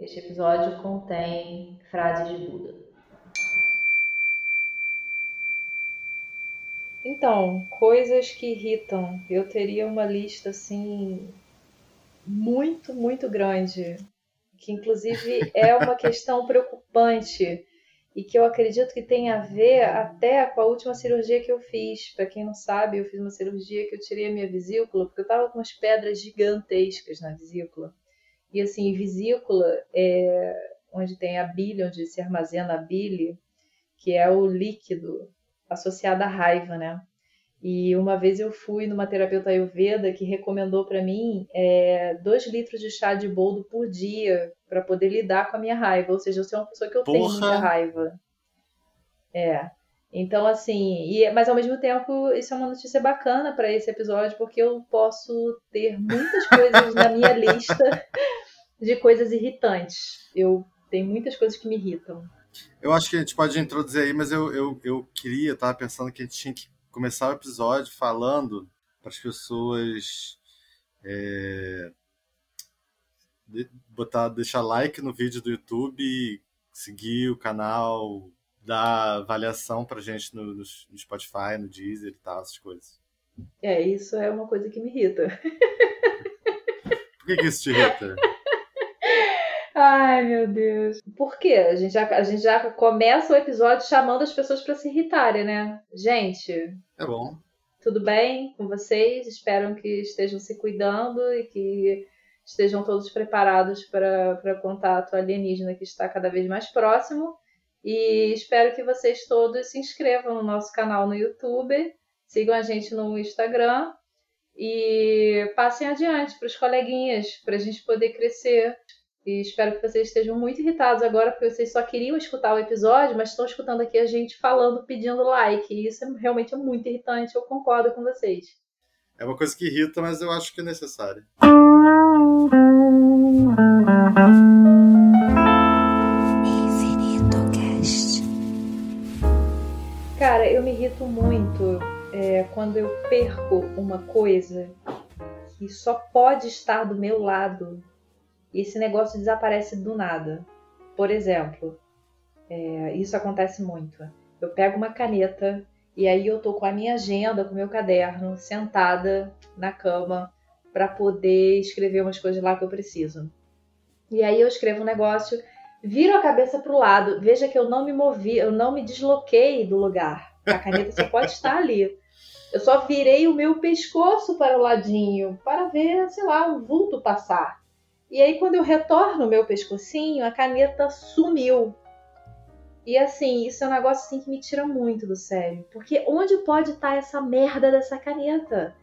Este episódio contém frases de Buda. Então, coisas que irritam. Eu teria uma lista assim muito, muito grande, que inclusive é uma questão preocupante e que eu acredito que tem a ver até com a última cirurgia que eu fiz. Para quem não sabe, eu fiz uma cirurgia que eu tirei a minha vesícula porque eu estava com umas pedras gigantescas na vesícula. E assim, vesícula é onde tem a bile, onde se armazena a bile, que é o líquido associado à raiva, né? E uma vez eu fui numa terapeuta ayurveda que recomendou para mim é, dois litros de chá de boldo por dia para poder lidar com a minha raiva. Ou seja, eu sou uma pessoa que eu Porra. tenho muita raiva. É. Então, assim, e, mas ao mesmo tempo, isso é uma notícia bacana para esse episódio, porque eu posso ter muitas coisas na minha lista de coisas irritantes. Eu tenho muitas coisas que me irritam. Eu acho que a gente pode introduzir aí, mas eu, eu, eu queria, tava pensando que a gente tinha que começar o episódio falando para as pessoas é, botar, deixar like no vídeo do YouTube, seguir o canal, dar avaliação pra gente no, no, Spotify, no Deezer e tal, essas coisas. É, isso é uma coisa que me irrita. Por que, que isso te irrita? Ai, meu Deus. Por quê? A gente já, a gente já começa o episódio chamando as pessoas para se irritarem, né? Gente. É bom. Tudo bem com vocês? Espero que estejam se cuidando e que estejam todos preparados para o contato alienígena que está cada vez mais próximo. E espero que vocês todos se inscrevam no nosso canal no YouTube, sigam a gente no Instagram e passem adiante para os coleguinhas, para a gente poder crescer. E espero que vocês estejam muito irritados agora, porque vocês só queriam escutar o episódio, mas estão escutando aqui a gente falando, pedindo like. E isso é, realmente é muito irritante, eu concordo com vocês. É uma coisa que irrita, mas eu acho que é necessário. Cara, eu me irrito muito é, quando eu perco uma coisa que só pode estar do meu lado e esse negócio desaparece do nada. Por exemplo, é, isso acontece muito. Eu pego uma caneta e aí eu tô com a minha agenda, com o meu caderno, sentada na cama para poder escrever umas coisas lá que eu preciso. E aí eu escrevo um negócio, viro a cabeça para o lado, veja que eu não me movi, eu não me desloquei do lugar. A caneta só pode estar ali. Eu só virei o meu pescoço para o ladinho para ver, sei lá, um vulto passar. E aí, quando eu retorno o meu pescocinho, a caneta sumiu. E assim, isso é um negócio assim que me tira muito do sério. Porque onde pode estar essa merda dessa caneta?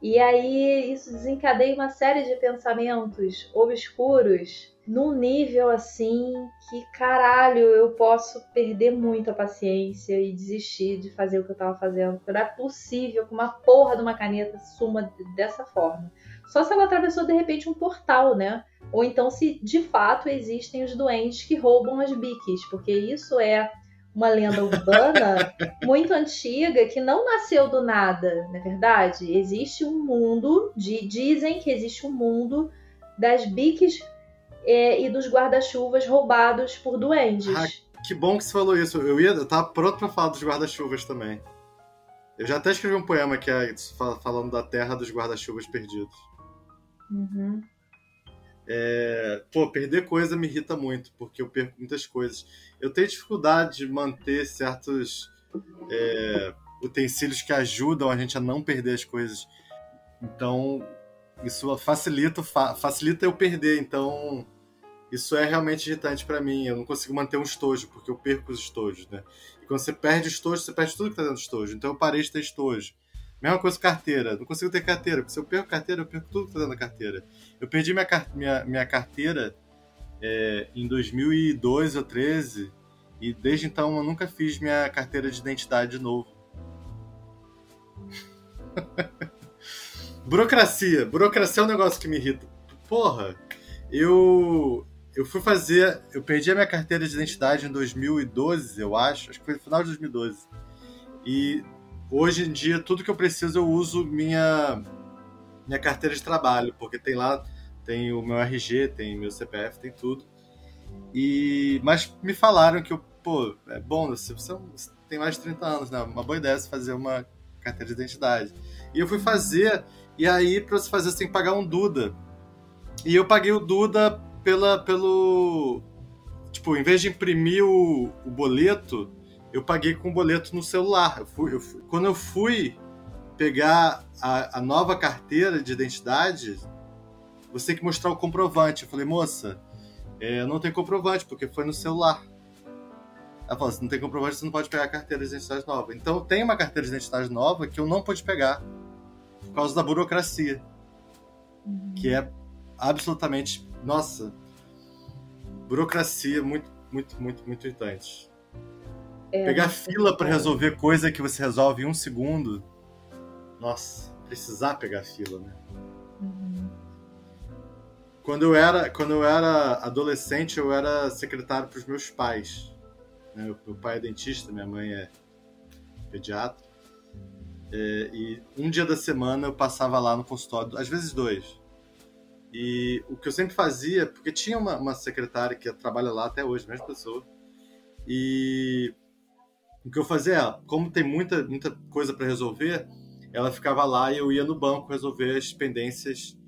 E aí isso desencadeia uma série de pensamentos obscuros num nível assim que caralho, eu posso perder muito a paciência e desistir de fazer o que eu tava fazendo. Não é possível que uma porra de uma caneta suma dessa forma. Só se ela atravessou de repente um portal, né? Ou então se de fato existem os doentes que roubam as biques, porque isso é uma lenda urbana muito antiga que não nasceu do nada, na é verdade. Existe um mundo, de, dizem que existe um mundo das biques é, e dos guarda-chuvas roubados por duendes. Ah, que bom que você falou isso. Eu ia, eu tava pronto para falar dos guarda-chuvas também. Eu já até escrevi um poema que é falando da terra dos guarda-chuvas perdidos. Uhum. É, pô, perder coisa me irrita muito, porque eu perco muitas coisas. Eu tenho dificuldade de manter certos é, utensílios que ajudam a gente a não perder as coisas. Então, isso facilita, fa facilita eu perder. Então, isso é realmente irritante para mim. Eu não consigo manter um estojo, porque eu perco os estojos, né? E quando você perde o estojo, você perde tudo que tá dentro do estojo. Então, eu parei de ter estojo. Mesma coisa com carteira. Não consigo ter carteira, porque se eu perco carteira, eu perco tudo que tá dentro da carteira. Eu perdi minha, minha, minha carteira é, em 2012 ou 13 e desde então eu nunca fiz minha carteira de identidade de novo. burocracia. Burocracia é um negócio que me irrita. Porra, eu eu fui fazer, eu perdi a minha carteira de identidade em 2012, eu acho, acho que foi no final de 2012. E hoje em dia tudo que eu preciso eu uso minha minha carteira de trabalho, porque tem lá tem o meu RG, tem meu CPF, tem tudo. E, mas me falaram que, eu, pô, é bom, você, você tem mais de 30 anos, né? Uma boa ideia é fazer uma carteira de identidade. E eu fui fazer, e aí para você fazer você tem que pagar um Duda. E eu paguei o Duda pela, pelo. Tipo, em vez de imprimir o, o boleto, eu paguei com boleto no celular. Eu fui, eu fui. Quando eu fui pegar a, a nova carteira de identidade, você tem que mostrar o comprovante. Eu falei, moça, é, não tem comprovante, porque foi no celular. Ela falou, se não tem comprovante, você não pode pegar a carteira de identidade nova. Então, tem uma carteira de identidade nova que eu não pude pegar por causa da burocracia. Uhum. Que é absolutamente, nossa, burocracia muito, muito, muito, muito irritante. É, pegar fila para resolver coisa que você resolve em um segundo. Nossa, precisar pegar fila, né? Uhum. Quando eu era, quando eu era adolescente, eu era secretário para os meus pais. Né? Meu pai é dentista, minha mãe é pediatra. É, e um dia da semana eu passava lá no consultório, às vezes dois. E o que eu sempre fazia, porque tinha uma, uma secretária que trabalha lá até hoje, mesma pessoa. E o que eu fazia é, como tem muita, muita coisa para resolver, ela ficava lá e eu ia no banco resolver as pendências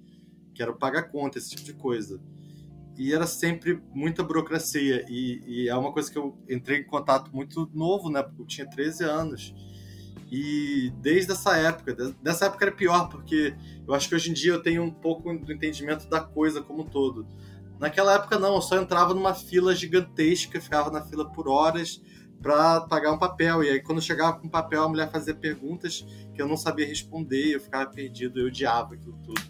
que era pagar conta, esse tipo de coisa. E era sempre muita burocracia. E, e, é uma coisa que eu entrei em contato muito novo, né? Porque eu tinha 13 anos. E desde essa época, dessa época era pior, porque eu acho que hoje em dia eu tenho um pouco do entendimento da coisa como um todo. Naquela época não, eu só entrava numa fila gigantesca, ficava na fila por horas para pagar um papel. E aí quando eu chegava com o papel, a mulher fazia perguntas que eu não sabia responder, eu ficava perdido, eu odiava aquilo tudo.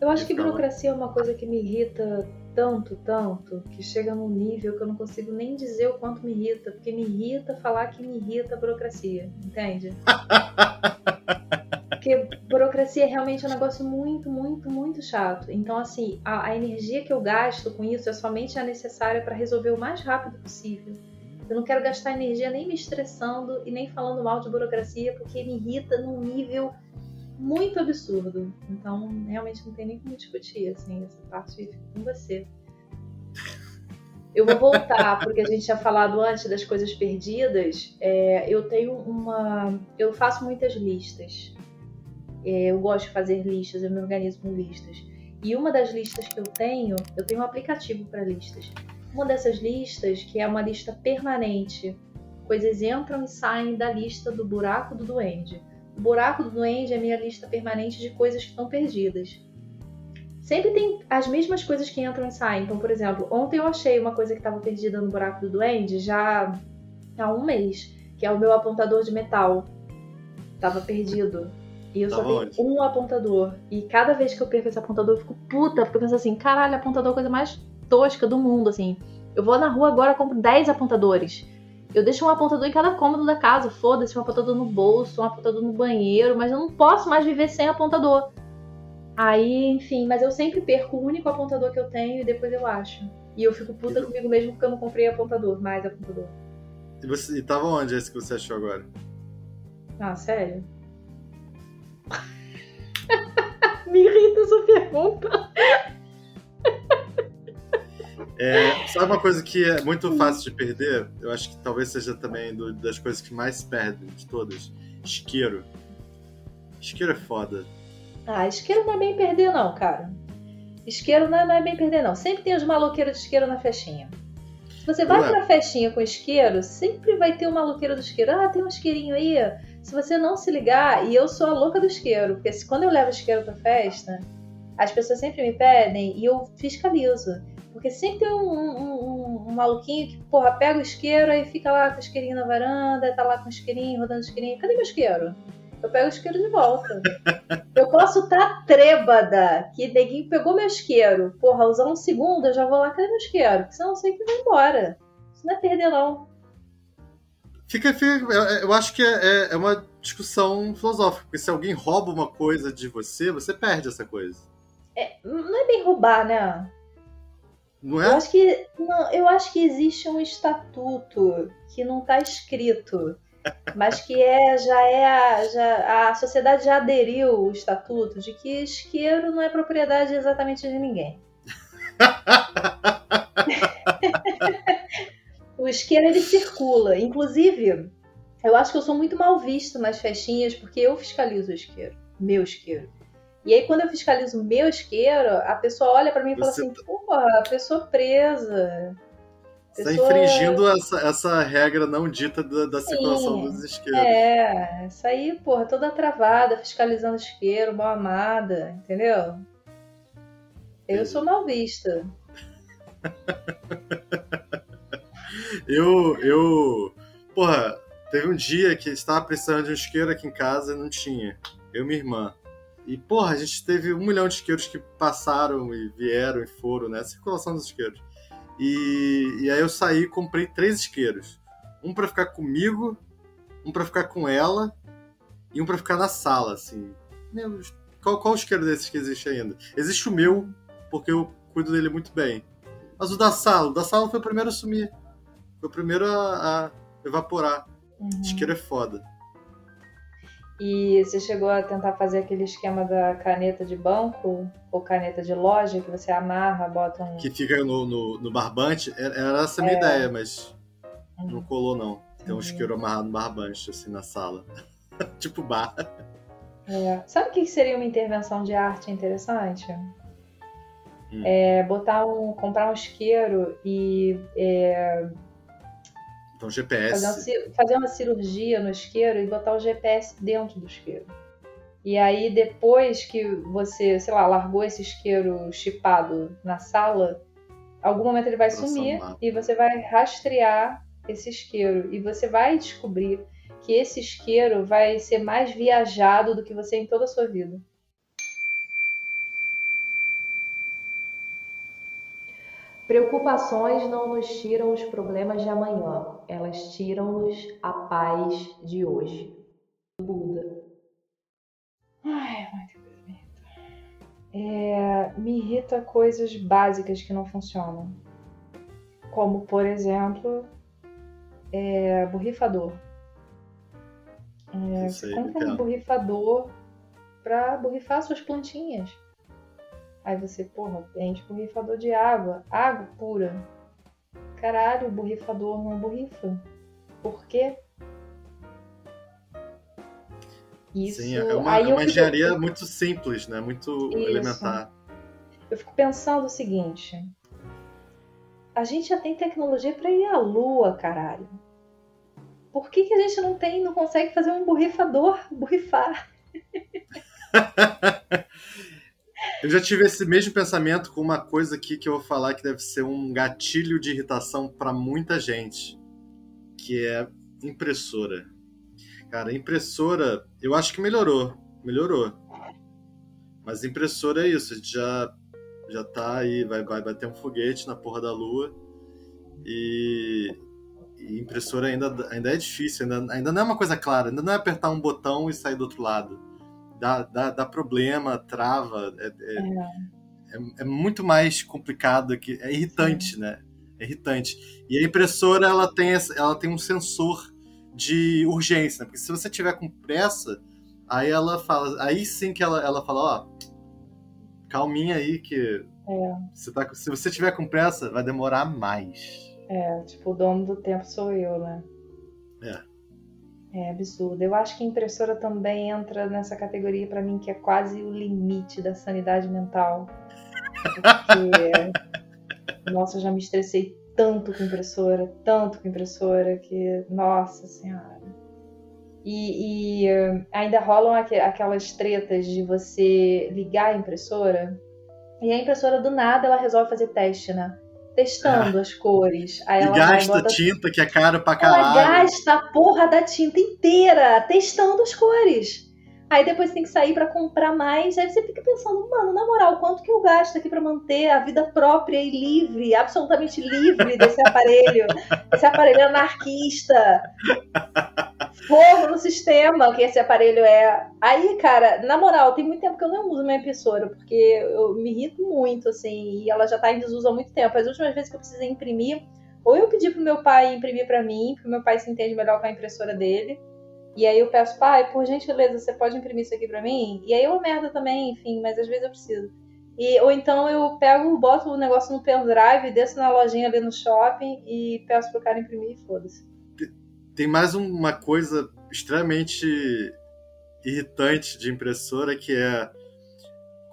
Eu acho que burocracia é uma coisa que me irrita tanto, tanto, que chega num nível que eu não consigo nem dizer o quanto me irrita, porque me irrita falar que me irrita a burocracia, entende? porque burocracia é realmente um negócio muito, muito, muito chato. Então, assim, a, a energia que eu gasto com isso é somente a necessária para resolver o mais rápido possível. Eu não quero gastar energia nem me estressando e nem falando mal de burocracia, porque me irrita num nível muito absurdo. Então, realmente não tem nem como discutir, assim, essa parte com você. Eu vou voltar, porque a gente tinha falado antes das coisas perdidas. É, eu tenho uma. Eu faço muitas listas. É, eu gosto de fazer listas, eu me organizo com listas. E uma das listas que eu tenho, eu tenho um aplicativo para listas. Uma dessas listas, que é uma lista permanente, coisas entram e saem da lista do buraco do duende. O buraco do duende é a minha lista permanente de coisas que estão perdidas. Sempre tem as mesmas coisas que entram e saem. Então, por exemplo, ontem eu achei uma coisa que estava perdida no buraco do duende já há um mês, que é o meu apontador de metal. Tava perdido. E eu só tenho um apontador. E cada vez que eu perco esse apontador, eu fico puta, porque eu penso assim, caralho, apontador é a coisa mais tosca do mundo, assim. Eu vou na rua agora, compro 10 apontadores. Eu deixo um apontador em cada cômodo da casa, foda-se, um apontador no bolso, um apontador no banheiro, mas eu não posso mais viver sem apontador. Aí, enfim, mas eu sempre perco o único apontador que eu tenho e depois eu acho. E eu fico puta comigo mesmo porque eu não comprei apontador, mais apontador. E, você, e tava onde esse que você achou agora? Ah, sério? Me irrita essa pergunta. É, sabe uma coisa que é muito fácil de perder? Eu acho que talvez seja também do, das coisas que mais perdem de todas. Isqueiro. Isqueiro é foda. Ah, isqueiro não é bem perder, não, cara. Isqueiro não é, não é bem perder, não. Sempre tem os maloqueiros de isqueiro na festinha. Se você vai Ué. pra festinha com isqueiro, sempre vai ter um maloqueiro do isqueiro. Ah, tem um isqueirinho aí. Se você não se ligar, e eu sou a louca do isqueiro, porque se, quando eu levo isqueiro pra festa, as pessoas sempre me pedem e eu fiscalizo. Porque sempre tem um, um, um, um, maluquinho que, porra, pega o isqueiro e fica lá com o isqueirinho na varanda, tá lá com o isqueirinho, rodando o isqueirinho. Cadê meu isqueiro? Eu pego o isqueiro de volta. eu posso estar tá trêbada, que neguinho pegou meu isqueiro. Porra, usar um segundo, eu já vou lá, cadê meu isqueiro? Porque senão eu sei que vai embora. Isso não é perder, não. Fica, fica eu acho que é, é, é uma discussão filosófica, porque se alguém rouba uma coisa de você, você perde essa coisa. É, não é bem roubar, né? Não é? Eu acho que, não, eu acho que existe um estatuto que não está escrito, mas que é já é a, já, a sociedade já aderiu o estatuto de que isqueiro não é propriedade exatamente de ninguém. o isqueiro ele circula. Inclusive, eu acho que eu sou muito mal visto nas festinhas porque eu fiscalizo o isqueiro, meu isqueiro. E aí, quando eu fiscalizo o meu isqueiro, a pessoa olha para mim e fala Você assim: tá porra, a pessoa presa. Você está infringindo essa, essa regra não dita da, da circulação dos isqueiros. É, isso aí, porra, toda travada, fiscalizando isqueiro, mal amada, entendeu? Eu sou mal vista. eu, eu. Porra, teve um dia que estava precisando de um isqueiro aqui em casa e não tinha. Eu e minha irmã. E, porra, a gente teve um milhão de isqueiros que passaram e vieram e foram, né? Circulação dos isqueiros. E, e aí eu saí e comprei três isqueiros. Um para ficar comigo, um para ficar com ela e um para ficar na sala, assim. Qual, qual isqueiro desses que existe ainda? Existe o meu, porque eu cuido dele muito bem. Mas o da sala, o da sala foi o primeiro a sumir. Foi o primeiro a, a evaporar. Uhum. Isqueiro é foda. E você chegou a tentar fazer aquele esquema da caneta de banco ou caneta de loja que você amarra, bota um. Que fica no, no, no barbante? Era essa a minha é. ideia, mas uhum. não colou, não. Tem um isqueiro amarrado no barbante, assim, na sala. tipo bar. É. Sabe o que seria uma intervenção de arte interessante? Hum. É botar um. comprar um isqueiro e. Então, GPS. Fazer uma, fazer uma cirurgia no isqueiro e botar o GPS dentro do isqueiro. E aí, depois que você, sei lá, largou esse isqueiro chipado na sala, algum momento ele vai sumir e você vai rastrear esse isqueiro. E você vai descobrir que esse isqueiro vai ser mais viajado do que você em toda a sua vida. Preocupações não nos tiram os problemas de amanhã, elas tiram-nos a paz de hoje. Buda. Ai, muito é, me irrita coisas básicas que não funcionam. Como, por exemplo, é, borrifador. É, você compra um borrifador para borrifar suas plantinhas. Aí você, porra, enche borrifador de água, água pura. Caralho, o borrifador não borrifa. Por quê? Isso. Sim, é uma, é uma engenharia fico... muito simples, né? Muito Isso. elementar. Eu fico pensando o seguinte: a gente já tem tecnologia para ir à Lua, caralho. Por que, que a gente não tem, não consegue fazer um borrifador borrifar? Eu já tive esse mesmo pensamento com uma coisa aqui que eu vou falar que deve ser um gatilho de irritação para muita gente, que é impressora. Cara, impressora, eu acho que melhorou, melhorou. Mas impressora é isso, já já tá aí, vai vai bater um foguete na porra da lua. E, e impressora ainda ainda é difícil, ainda, ainda não é uma coisa clara, ainda não é apertar um botão e sair do outro lado dá, dá, dá problema, trava. É, é, é. é, muito mais complicado que é irritante, Sim. né? É irritante. E a impressora ela tem ela tem um sensor de urgência, né? porque se você tiver com pressa, aí ela fala, aí sim que ela, ela fala, ó, calminha aí que é. você tá, se você tiver com pressa, vai demorar mais. É, tipo, o dono do tempo sou eu, né? É. Absurdo. Eu acho que impressora também entra nessa categoria para mim que é quase o limite da sanidade mental. Porque, nossa, eu já me estressei tanto com impressora, tanto com impressora, que, nossa senhora. E, e uh, ainda rolam aqu aquelas tretas de você ligar a impressora e a impressora do nada ela resolve fazer teste, né? Testando ah. as cores. Aí ela e gasta bota... tinta, que é caro pra caralho. Ela gasta a porra da tinta inteira testando as cores. Aí depois tem que sair para comprar mais. Aí você fica pensando, mano, na moral, quanto que eu gasto aqui para manter a vida própria e livre, absolutamente livre desse aparelho? esse aparelho anarquista. Forro no sistema que esse aparelho é. Aí, cara, na moral, tem muito tempo que eu não uso minha impressora, porque eu me irrito muito, assim, e ela já tá em desuso há muito tempo. As últimas vezes que eu precisei imprimir, ou eu pedi pro meu pai imprimir para mim, porque meu pai se entende melhor com a impressora dele e aí eu peço, pai, por gentileza, você pode imprimir isso aqui para mim? E aí é uma merda também, enfim, mas às vezes eu preciso. E, ou então eu pego, boto o negócio no pendrive, desço na lojinha ali no shopping e peço pro cara imprimir e foda-se. Tem mais uma coisa extremamente irritante de impressora que é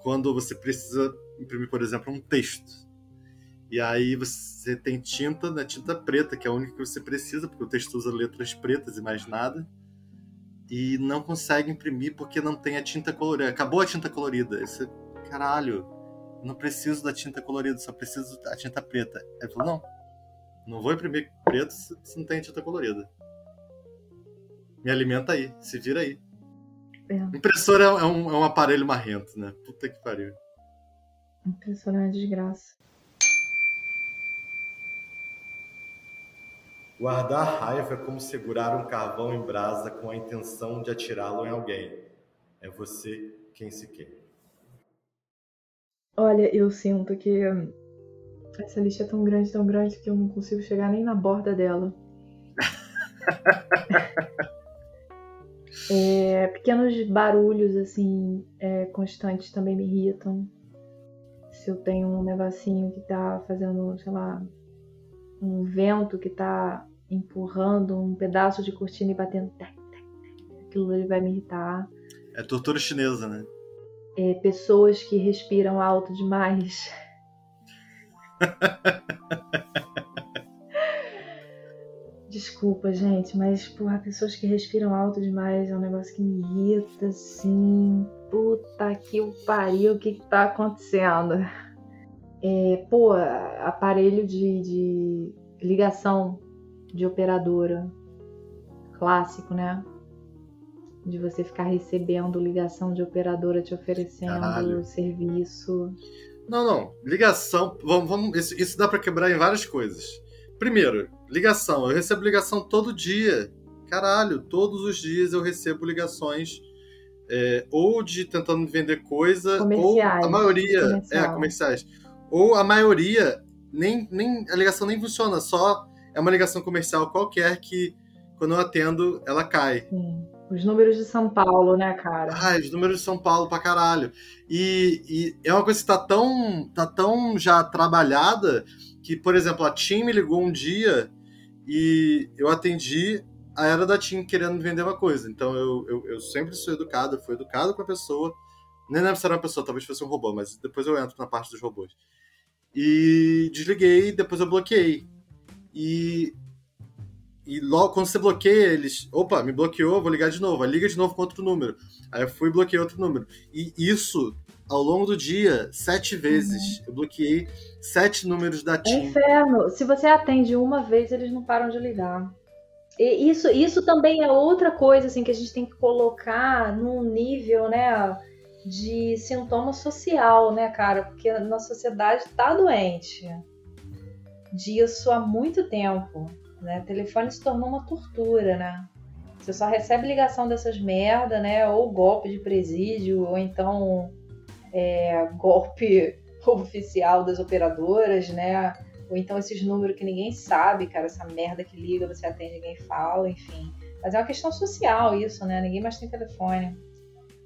quando você precisa imprimir, por exemplo, um texto. E aí você tem tinta, né, tinta preta, que é a única que você precisa, porque o texto usa letras pretas e mais nada. E não consegue imprimir porque não tem a tinta colorida. Acabou a tinta colorida. Esse, caralho, não preciso da tinta colorida, só preciso da tinta preta. Ele falou, não, não vou imprimir preto se não tem tinta colorida. Me alimenta aí, se vira aí. É. Impressora é um, é um aparelho marrento, né? Puta que pariu. Impressora é uma desgraça. Guardar raiva é como segurar um carvão em brasa com a intenção de atirá-lo em alguém. É você quem se quer. Olha, eu sinto que essa lista é tão grande, tão grande que eu não consigo chegar nem na borda dela. é, pequenos barulhos assim é, constantes também me irritam. Se eu tenho um negocinho que tá fazendo, sei lá, um vento que tá empurrando um pedaço de cortina e batendo. Aquilo ali vai me irritar. É tortura chinesa, né? É, pessoas que respiram alto demais. Desculpa, gente, mas, porra, pessoas que respiram alto demais é um negócio que me irrita, assim. Puta que o pariu, o que, que tá acontecendo? É, pô, aparelho de, de ligação de operadora clássico, né? De você ficar recebendo ligação de operadora te oferecendo Caralho. serviço. Não, não. Ligação. Vamos, vamos, isso, isso dá para quebrar em várias coisas. Primeiro, ligação. Eu recebo ligação todo dia. Caralho, todos os dias eu recebo ligações é, ou de tentando vender coisa, ou a maioria. É, comercial. É, comerciais ou a maioria, nem, nem a ligação nem funciona, só é uma ligação comercial qualquer que, quando eu atendo, ela cai. Sim. Os números de São Paulo, né, cara? Ah, os números de São Paulo pra caralho. E, e, é uma coisa que tá tão, tá tão já trabalhada que, por exemplo, a TIM me ligou um dia e eu atendi a era da TIM querendo vender uma coisa. Então eu, eu, eu sempre sou educado, eu fui educado com a pessoa. Nem lembro se era uma pessoa, talvez fosse um robô, mas depois eu entro na parte dos robôs. E desliguei, depois eu bloqueei. E, e logo quando você bloqueia, eles. Opa, me bloqueou, vou ligar de novo. Aí liga de novo com outro número. Aí eu fui e bloqueei outro número. E isso, ao longo do dia, sete vezes. Uhum. Eu bloqueei sete números da TIM. Inferno! Se você atende uma vez, eles não param de ligar. E isso, isso também é outra coisa assim que a gente tem que colocar num nível, né? De sintoma social, né, cara? Porque a nossa sociedade está doente disso há muito tempo. Né? O telefone se tornou uma tortura, né? Você só recebe ligação dessas merda, né? Ou golpe de presídio, ou então é, golpe oficial das operadoras, né? Ou então esses números que ninguém sabe, cara, essa merda que liga, você atende, ninguém fala, enfim. Mas é uma questão social isso, né? Ninguém mais tem telefone.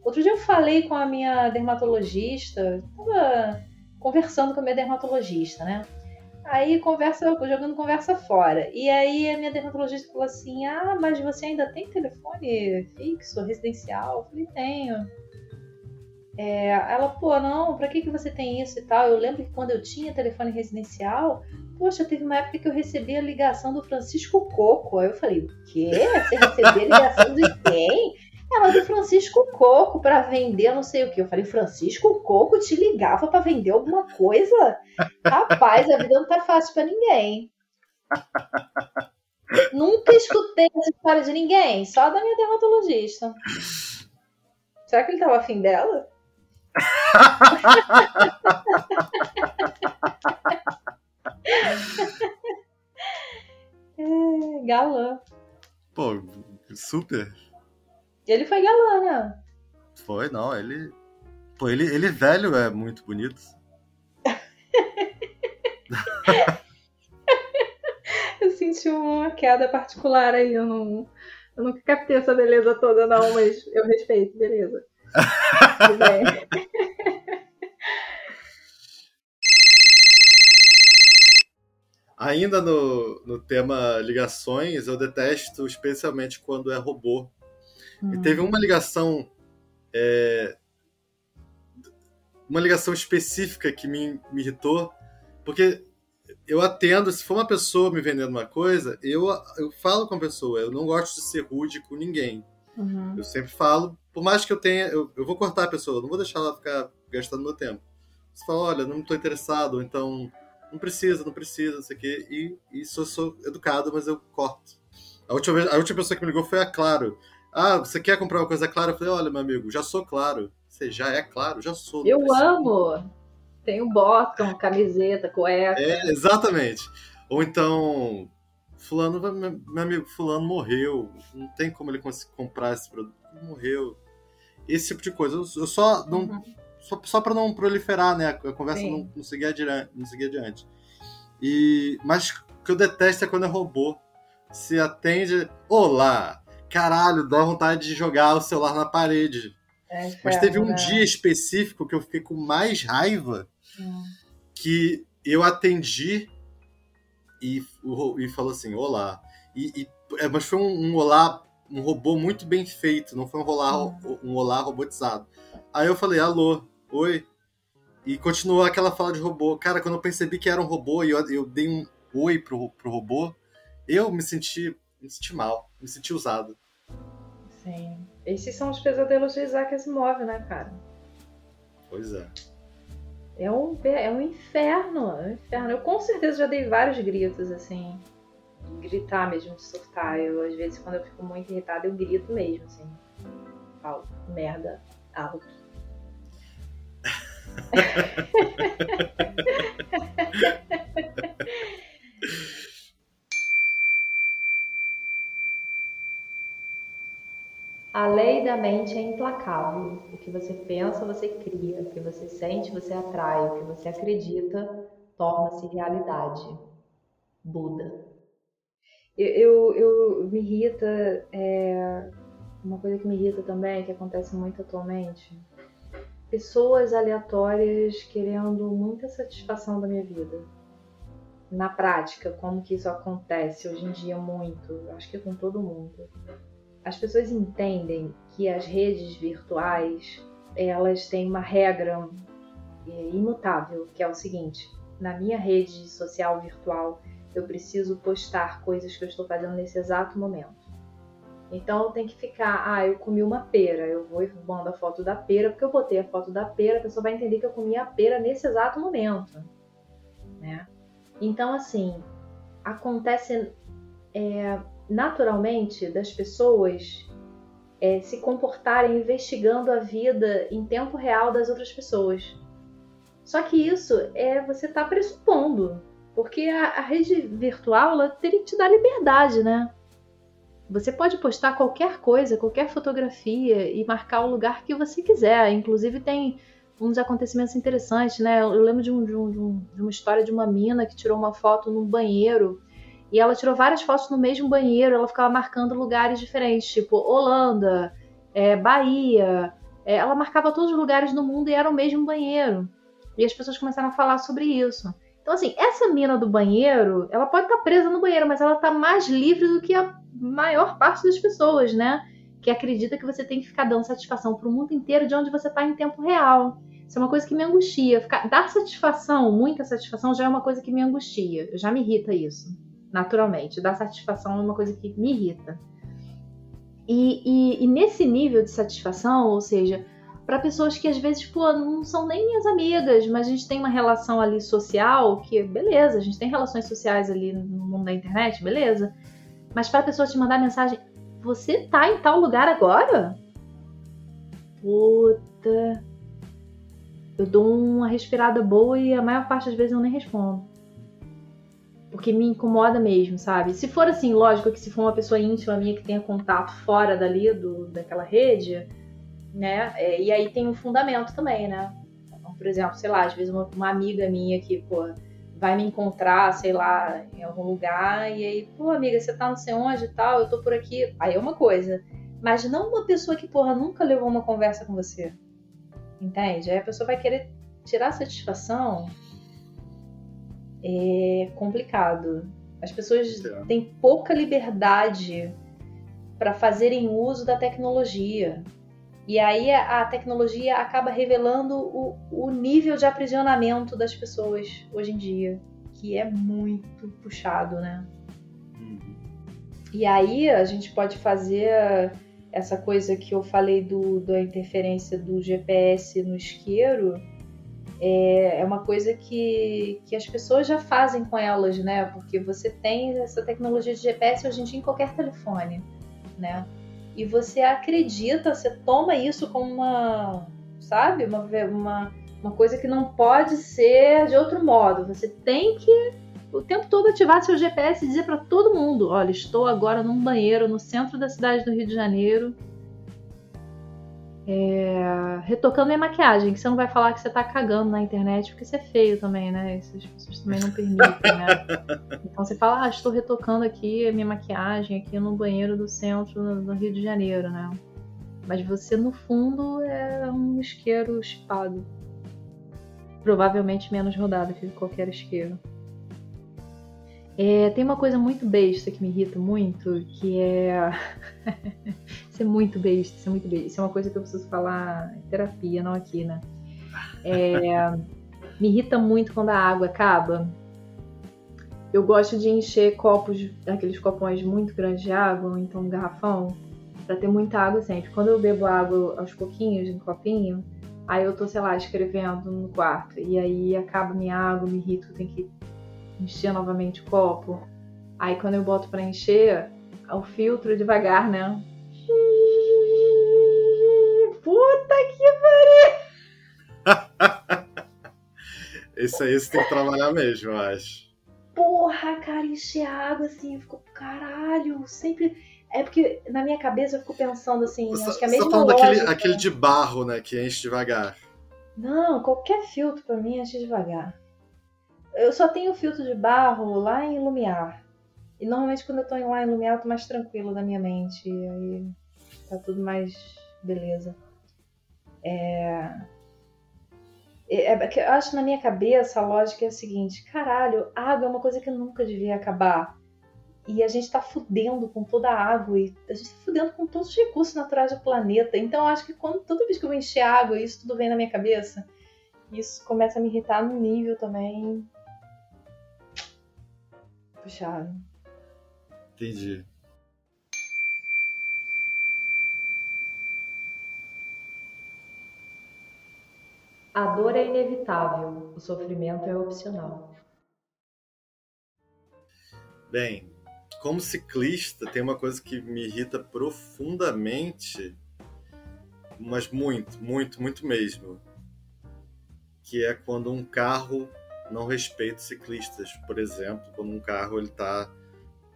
Outro dia eu falei com a minha dermatologista, tava conversando com a minha dermatologista, né? Aí conversa, jogando conversa fora. E aí a minha dermatologista falou assim: Ah, mas você ainda tem telefone fixo, residencial? Eu falei, tenho. É, ela, pô, não, pra que, que você tem isso e tal? Eu lembro que quando eu tinha telefone residencial, poxa, teve uma época que eu recebi a ligação do Francisco Coco. Aí eu falei, o quê? Você recebeu a ligação de quem? Ela do Francisco Coco para vender não sei o que. Eu falei, Francisco Coco te ligava para vender alguma coisa? Rapaz, a vida não tá fácil para ninguém. Nunca escutei essa história de ninguém, só da minha dermatologista. Será que ele tava afim dela? é, galã. Pô, super. Ele foi galã, né? Foi, não. Ele. Pô, ele, ele velho é muito bonito. eu senti uma queda particular aí. Eu, não, eu nunca captei essa beleza toda, não, mas eu respeito, beleza. Tudo bem. Ainda no, no tema ligações, eu detesto especialmente quando é robô Hum. E teve uma ligação. É, uma ligação específica que me, me irritou, porque eu atendo, se for uma pessoa me vendendo uma coisa, eu, eu falo com a pessoa, eu não gosto de ser rude com ninguém. Uhum. Eu sempre falo, por mais que eu tenha, eu, eu vou cortar a pessoa, não vou deixar ela ficar gastando meu tempo. Você fala, olha, não estou interessado, então não precisa, não precisa, não sei o quê, e, e sou, sou educado, mas eu corto. A última, vez, a última pessoa que me ligou foi a Claro. Ah, você quer comprar uma coisa clara? Eu falei, olha, meu amigo, já sou claro. Você já é claro? Já sou. Eu amo! Tem um bottom, camiseta, cueca. É, exatamente. Ou então, fulano, meu amigo, fulano morreu. Não tem como ele comprar esse produto. Morreu. Esse tipo de coisa. Eu só não. Uhum. Só, só para não proliferar, né? A conversa não, não, seguir adiante, não seguir adiante. E, mas o que eu detesto é quando é robô. Se atende. Olá! Caralho, dá vontade de jogar o celular na parede. É, Mas teve um né? dia específico que eu fiquei com mais raiva hum. que eu atendi e, e falou assim, olá. E, e é, mas foi um, um, olá, um robô muito bem feito, não foi um, olá, hum. um olá robotizado. Aí eu falei, alô, oi. E continuou aquela fala de robô. Cara, quando eu percebi que era um robô e eu, eu dei um oi pro, pro robô, eu me senti, me senti mal, me senti usado. Sim. Esses são os pesadelos de Isaac Asimov, né, cara? Pois é. É um, é um inferno, é um inferno. Eu com certeza já dei vários gritos, assim. Gritar mesmo, de surtar. Eu, às vezes, quando eu fico muito irritada, eu grito mesmo, assim. Falo, merda, alto. A lei da mente é implacável. O que você pensa, você cria. O que você sente, você atrai. O que você acredita, torna-se realidade. Buda. Eu, eu, eu me irrita, é, uma coisa que me irrita também, que acontece muito atualmente, pessoas aleatórias querendo muita satisfação da minha vida. Na prática, como que isso acontece hoje em dia muito, acho que é com todo mundo as pessoas entendem que as redes virtuais elas têm uma regra é, imutável, que é o seguinte: na minha rede social virtual eu preciso postar coisas que eu estou fazendo nesse exato momento. Então tenho que ficar, ah, eu comi uma pera, eu vou e mando a foto da pera, porque eu botei a foto da pera, a pessoa vai entender que eu comi a pera nesse exato momento, né? Então assim, acontece é, naturalmente das pessoas é, se comportarem investigando a vida em tempo real das outras pessoas. Só que isso é você está pressupondo, porque a, a, rede virtual ela teria que te dar liberdade, né? Você pode postar qualquer coisa, qualquer fotografia e marcar o lugar que você quiser. Inclusive tem uns acontecimentos interessantes, né? Eu lembro de, um, de, um, de uma história de uma mina que tirou uma foto num banheiro e ela tirou várias fotos no mesmo banheiro, ela ficava marcando lugares diferentes, tipo Holanda, é, Bahia. É, ela marcava todos os lugares do mundo e era o mesmo banheiro. E as pessoas começaram a falar sobre isso. Então, assim, essa mina do banheiro, ela pode estar presa no banheiro, mas ela está mais livre do que a maior parte das pessoas, né? Que acredita que você tem que ficar dando satisfação para o mundo inteiro de onde você está em tempo real. Isso é uma coisa que me angustia. Ficar, dar satisfação, muita satisfação, já é uma coisa que me angustia. Já me irrita isso naturalmente. Dar satisfação é uma coisa que me irrita. E, e, e nesse nível de satisfação, ou seja, para pessoas que às vezes pô, não são nem minhas amigas, mas a gente tem uma relação ali social que, beleza, a gente tem relações sociais ali no mundo da internet, beleza. Mas para a pessoa te mandar mensagem, você tá em tal lugar agora? Puta. Eu dou uma respirada boa e a maior parte das vezes eu nem respondo porque me incomoda mesmo, sabe? Se for assim, lógico que se for uma pessoa íntima minha que tenha contato fora dali, do, daquela rede, né? É, e aí tem um fundamento também, né? Então, por exemplo, sei lá, às vezes uma, uma, amiga minha que, pô, vai me encontrar, sei lá, em algum lugar, e aí, pô, amiga, você tá não sei onde e tal, eu tô por aqui. Aí é uma coisa. Mas não uma pessoa que, porra, nunca levou uma conversa com você. Entende? Aí a pessoa vai querer tirar satisfação é complicado. As pessoas é. têm pouca liberdade para fazerem uso da tecnologia. E aí a tecnologia acaba revelando o, o nível de aprisionamento das pessoas hoje em dia, que é muito puxado, né? Uhum. E aí a gente pode fazer essa coisa que eu falei do, da interferência do GPS no isqueiro, é, é uma coisa que, que as pessoas já fazem com elas, né? Porque você tem essa tecnologia de GPS hoje em dia em qualquer telefone, né? E você acredita, você toma isso como uma, sabe, uma, uma, uma coisa que não pode ser de outro modo. Você tem que o tempo todo ativar seu GPS e dizer para todo mundo: olha, estou agora num banheiro no centro da cidade do Rio de Janeiro é, retocando minha maquiagem, que você não vai falar que você tá cagando na internet, porque isso é feio também, né? Isso as pessoas também não permitem, né? Então você fala, ah, estou retocando aqui a minha maquiagem aqui no banheiro do centro do Rio de Janeiro, né? Mas você, no fundo, é um isqueiro chipado. Provavelmente menos rodado que qualquer isqueiro. É, tem uma coisa muito besta que me irrita muito, que é. isso é muito besta, isso é muito besta. Isso é uma coisa que eu preciso falar em terapia, não aqui, né? É, me irrita muito quando a água acaba. Eu gosto de encher copos, aqueles copões muito grandes de água, ou então um garrafão, para ter muita água sempre. Quando eu bebo água aos pouquinhos, em copinho, aí eu tô, sei lá, escrevendo no quarto, e aí acaba minha água, me irrito, tenho que encher novamente o copo. Aí quando eu boto para encher, o filtro devagar, né? Puta que pariu! Esse aí você tem que trabalhar mesmo, eu acho. Porra, cara, encher água assim, ficou caralho, sempre. É porque na minha cabeça eu fico pensando assim, você, acho que é a mesma você tá falando lógica... daquele aquele de barro, né, que enche devagar. Não, qualquer filtro para mim enche devagar. Eu só tenho filtro de barro lá em Lumiar. E normalmente quando eu tô lá em Lumiar eu tô mais tranquilo da minha mente. E aí tá tudo mais beleza. É... É, é, eu acho na minha cabeça a lógica é a seguinte: caralho, água é uma coisa que nunca devia acabar. E a gente tá fudendo com toda a água e a gente tá fudendo com todos os recursos naturais do planeta. Então eu acho que quando toda vez que eu encher água, isso tudo vem na minha cabeça. Isso começa a me irritar no nível também puxado. Entendi. A dor é inevitável, o sofrimento é opcional. Bem, como ciclista, tem uma coisa que me irrita profundamente, mas muito, muito, muito mesmo, que é quando um carro não respeita ciclistas, por exemplo, quando um carro ele está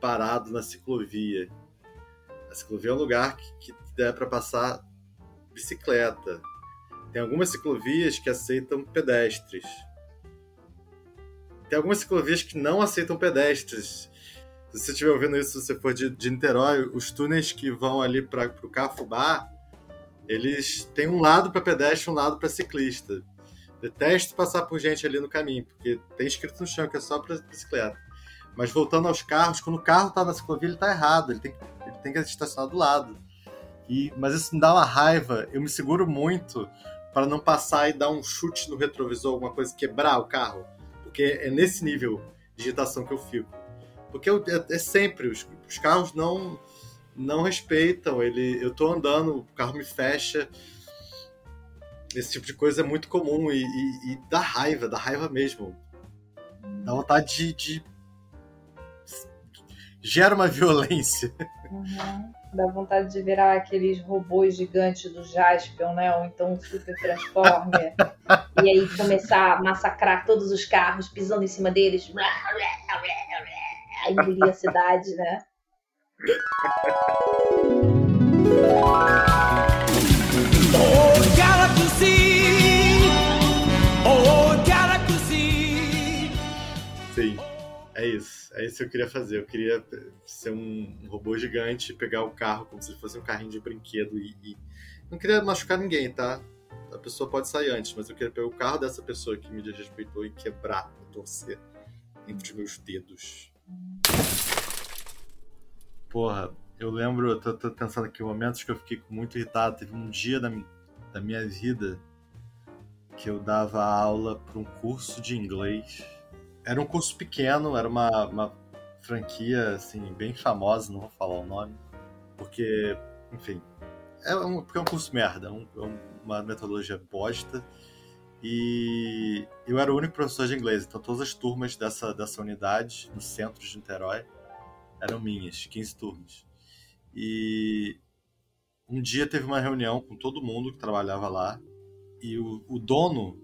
parado na ciclovia. A ciclovia é um lugar que, que é para passar bicicleta. Tem algumas ciclovias que aceitam pedestres. Tem algumas ciclovias que não aceitam pedestres. Se você estiver ouvindo isso, se você for de, de Niterói, os túneis que vão ali para o Cafubá, eles têm um lado para pedestre e um lado para ciclista. Detesto passar por gente ali no caminho, porque tem escrito no chão que é só para bicicleta. Mas voltando aos carros, quando o carro está na ciclovia, ele está errado, ele tem, ele tem que estacionar do lado. E, mas isso me dá uma raiva, eu me seguro muito para não passar e dar um chute no retrovisor, alguma coisa, quebrar o carro. Porque é nesse nível de agitação que eu fico. Porque eu, é, é, sempre, os, os, carros não não respeitam, ele, eu estou andando, o carro me fecha, esse tipo de coisa é muito comum e, e, e dá raiva, dá raiva mesmo. Dá vontade de. de... gera uma violência. Uhum. Dá vontade de virar aqueles robôs gigantes do Jaspion, né? Ou então um Super Transformer. e aí começar a massacrar todos os carros, pisando em cima deles. Engolir a cidade, né? É isso. É isso que eu queria fazer. Eu queria ser um robô gigante, pegar o carro como se fosse um carrinho de brinquedo e, e... Não queria machucar ninguém, tá? A pessoa pode sair antes, mas eu queria pegar o carro dessa pessoa que me desrespeitou e quebrar, torcer. entre meus dedos. Porra, eu lembro, eu tô, tô pensando aqui, momentos que eu fiquei muito irritado. Teve um dia da, da minha vida que eu dava aula para um curso de inglês. Era um curso pequeno, era uma, uma franquia assim bem famosa, não vou falar o nome, porque, enfim, é um, porque é um curso merda, é um, é uma metodologia bosta. E eu era o único professor de inglês, então todas as turmas dessa, dessa unidade no centro de Niterói eram minhas, 15 turmas. E um dia teve uma reunião com todo mundo que trabalhava lá e o, o dono,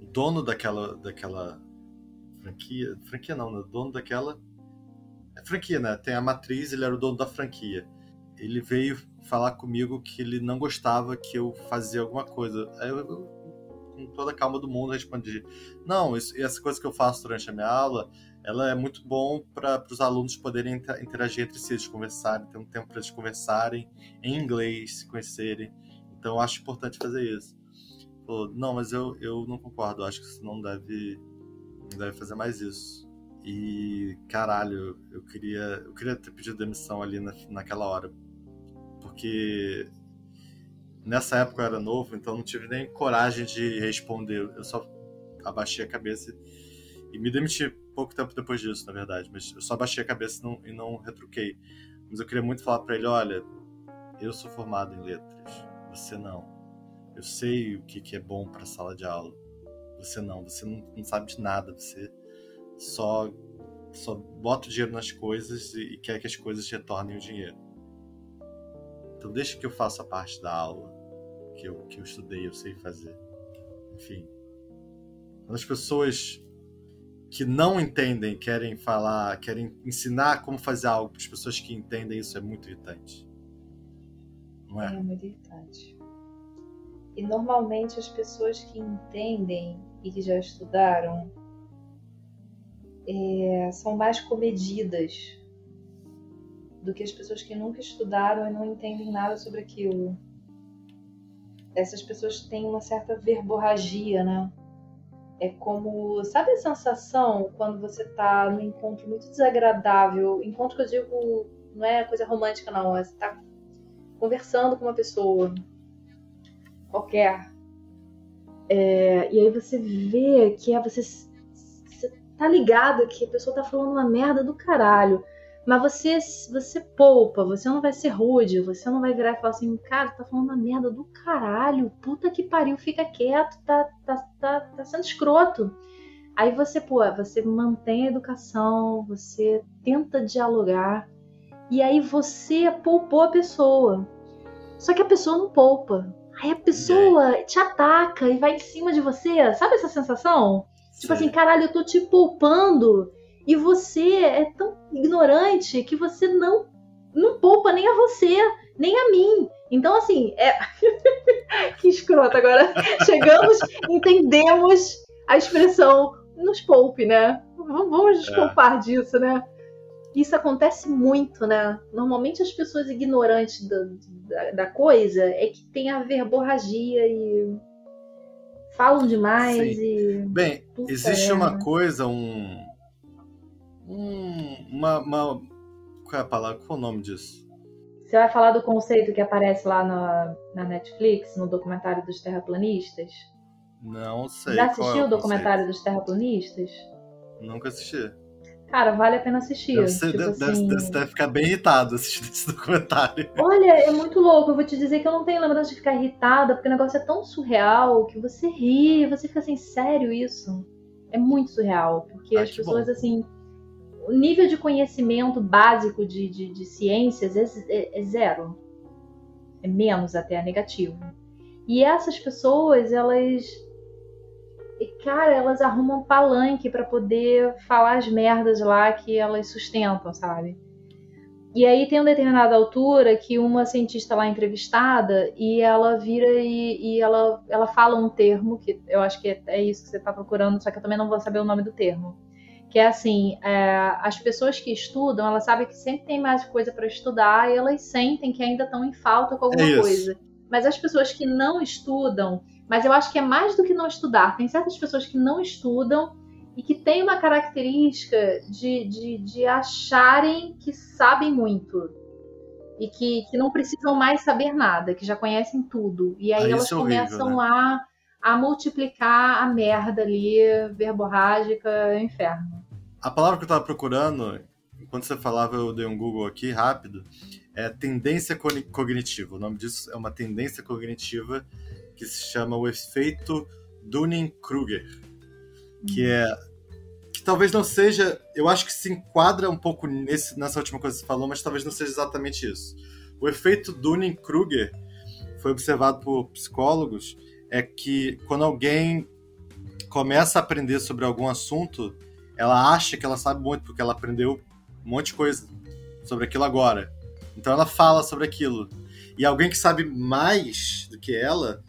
o dono daquela, daquela franquia, franquia não, né? Dono daquela é franquia, né? Tem a matriz, ele era o dono da franquia. Ele veio falar comigo que ele não gostava que eu fazia alguma coisa. Aí eu, com toda a calma do mundo, respondi: Não, isso, essa coisa que eu faço durante a minha aula, ela é muito bom para os alunos poderem interagir entre si, eles conversarem, ter um tempo para eles conversarem em inglês, se conhecerem. Então eu acho importante fazer isso. Falou, não, mas eu, eu não concordo, acho que você não deve, deve fazer mais isso. E caralho, eu queria, eu queria ter pedido demissão ali na, naquela hora. Porque nessa época eu era novo, então não tive nem coragem de responder. Eu só abaixei a cabeça e me demiti pouco tempo depois disso, na verdade. Mas eu só abaixei a cabeça e não, e não retruquei. Mas eu queria muito falar para ele: olha, eu sou formado em letras, você não. Eu sei o que, que é bom para sala de aula. Você não, você não, não, sabe de nada, você só, só bota o dinheiro nas coisas e, e quer que as coisas retornem o dinheiro. Então deixa que eu faça a parte da aula que eu, que eu estudei, eu sei fazer. Enfim. Quando as pessoas que não entendem querem falar, querem ensinar como fazer algo para as pessoas que entendem isso é muito irritante. Não é? É muito irritante. E normalmente as pessoas que entendem e que já estudaram é, são mais comedidas do que as pessoas que nunca estudaram e não entendem nada sobre aquilo essas pessoas têm uma certa verborragia, né? É como, sabe a sensação quando você tá num encontro muito desagradável? Encontro que eu digo não é coisa romântica, não. É você tá conversando com uma pessoa qualquer. É, e aí você vê que é você, você tá ligado que a pessoa tá falando uma merda do caralho. Mas você, você poupa, você não vai ser rude, você não vai virar e falar assim, cara, tá falando uma merda do caralho, puta que pariu, fica quieto, tá, tá, tá, tá sendo escroto. Aí você, pô, você mantém a educação, você tenta dialogar, e aí você poupou a pessoa. Só que a pessoa não poupa. Aí a pessoa te ataca e vai em cima de você. Sabe essa sensação? Sim. Tipo assim, caralho, eu tô te poupando e você é tão ignorante que você não não poupa nem a você, nem a mim. Então, assim, é. que escroto. Agora chegamos, entendemos a expressão nos poupe, né? Vamos nos é. poupar disso, né? Isso acontece muito, né? Normalmente as pessoas ignorantes da, da, da coisa é que tem a verborragia e falam demais Sim. e. Bem, existe é. uma coisa, um, um, uma, uma. Qual é a palavra? Qual é o nome disso? Você vai falar do conceito que aparece lá na, na Netflix, no documentário dos terraplanistas? Não sei. Já assistiu é o, o documentário dos terraplanistas? Nunca assisti. Cara, vale a pena assistir. Deve, ser, tipo deve, assim... deve, deve ficar bem irritado assistindo esse documentário. Olha, é muito louco. Eu vou te dizer que eu não tenho lembrança de ficar irritada, porque o negócio é tão surreal que você ri, você fica assim, sério isso? É muito surreal. Porque ah, as pessoas, bom. assim, o nível de conhecimento básico de, de, de ciências é, é, é, zero. É menos até, é negativo. E essas pessoas, elas. Cara, elas arrumam palanque para poder falar as merdas lá que elas sustentam, sabe? E aí tem uma determinada altura que uma cientista lá entrevistada e ela vira e, e ela, ela fala um termo, que eu acho que é, é isso que você está procurando, só que eu também não vou saber o nome do termo que é assim, é, as pessoas que estudam, elas sabem que sempre tem mais coisa para estudar e elas sentem que ainda estão em falta com alguma é coisa. Mas as pessoas que não estudam, mas eu acho que é mais do que não estudar. Tem certas pessoas que não estudam e que tem uma característica de, de, de acharem que sabem muito e que, que não precisam mais saber nada, que já conhecem tudo. E aí ah, elas é começam né? a, a multiplicar a merda ali, verborrágica, inferno. A palavra que eu estava procurando, enquanto você falava, eu dei um Google aqui rápido, é tendência cognitiva. O nome disso é uma tendência cognitiva que se chama o efeito Dunning-Kruger, que é que talvez não seja, eu acho que se enquadra um pouco nesse, nessa última coisa que você falou, mas talvez não seja exatamente isso. O efeito Dunning-Kruger foi observado por psicólogos é que quando alguém começa a aprender sobre algum assunto, ela acha que ela sabe muito porque ela aprendeu um monte de coisa sobre aquilo agora. Então ela fala sobre aquilo. E alguém que sabe mais do que ela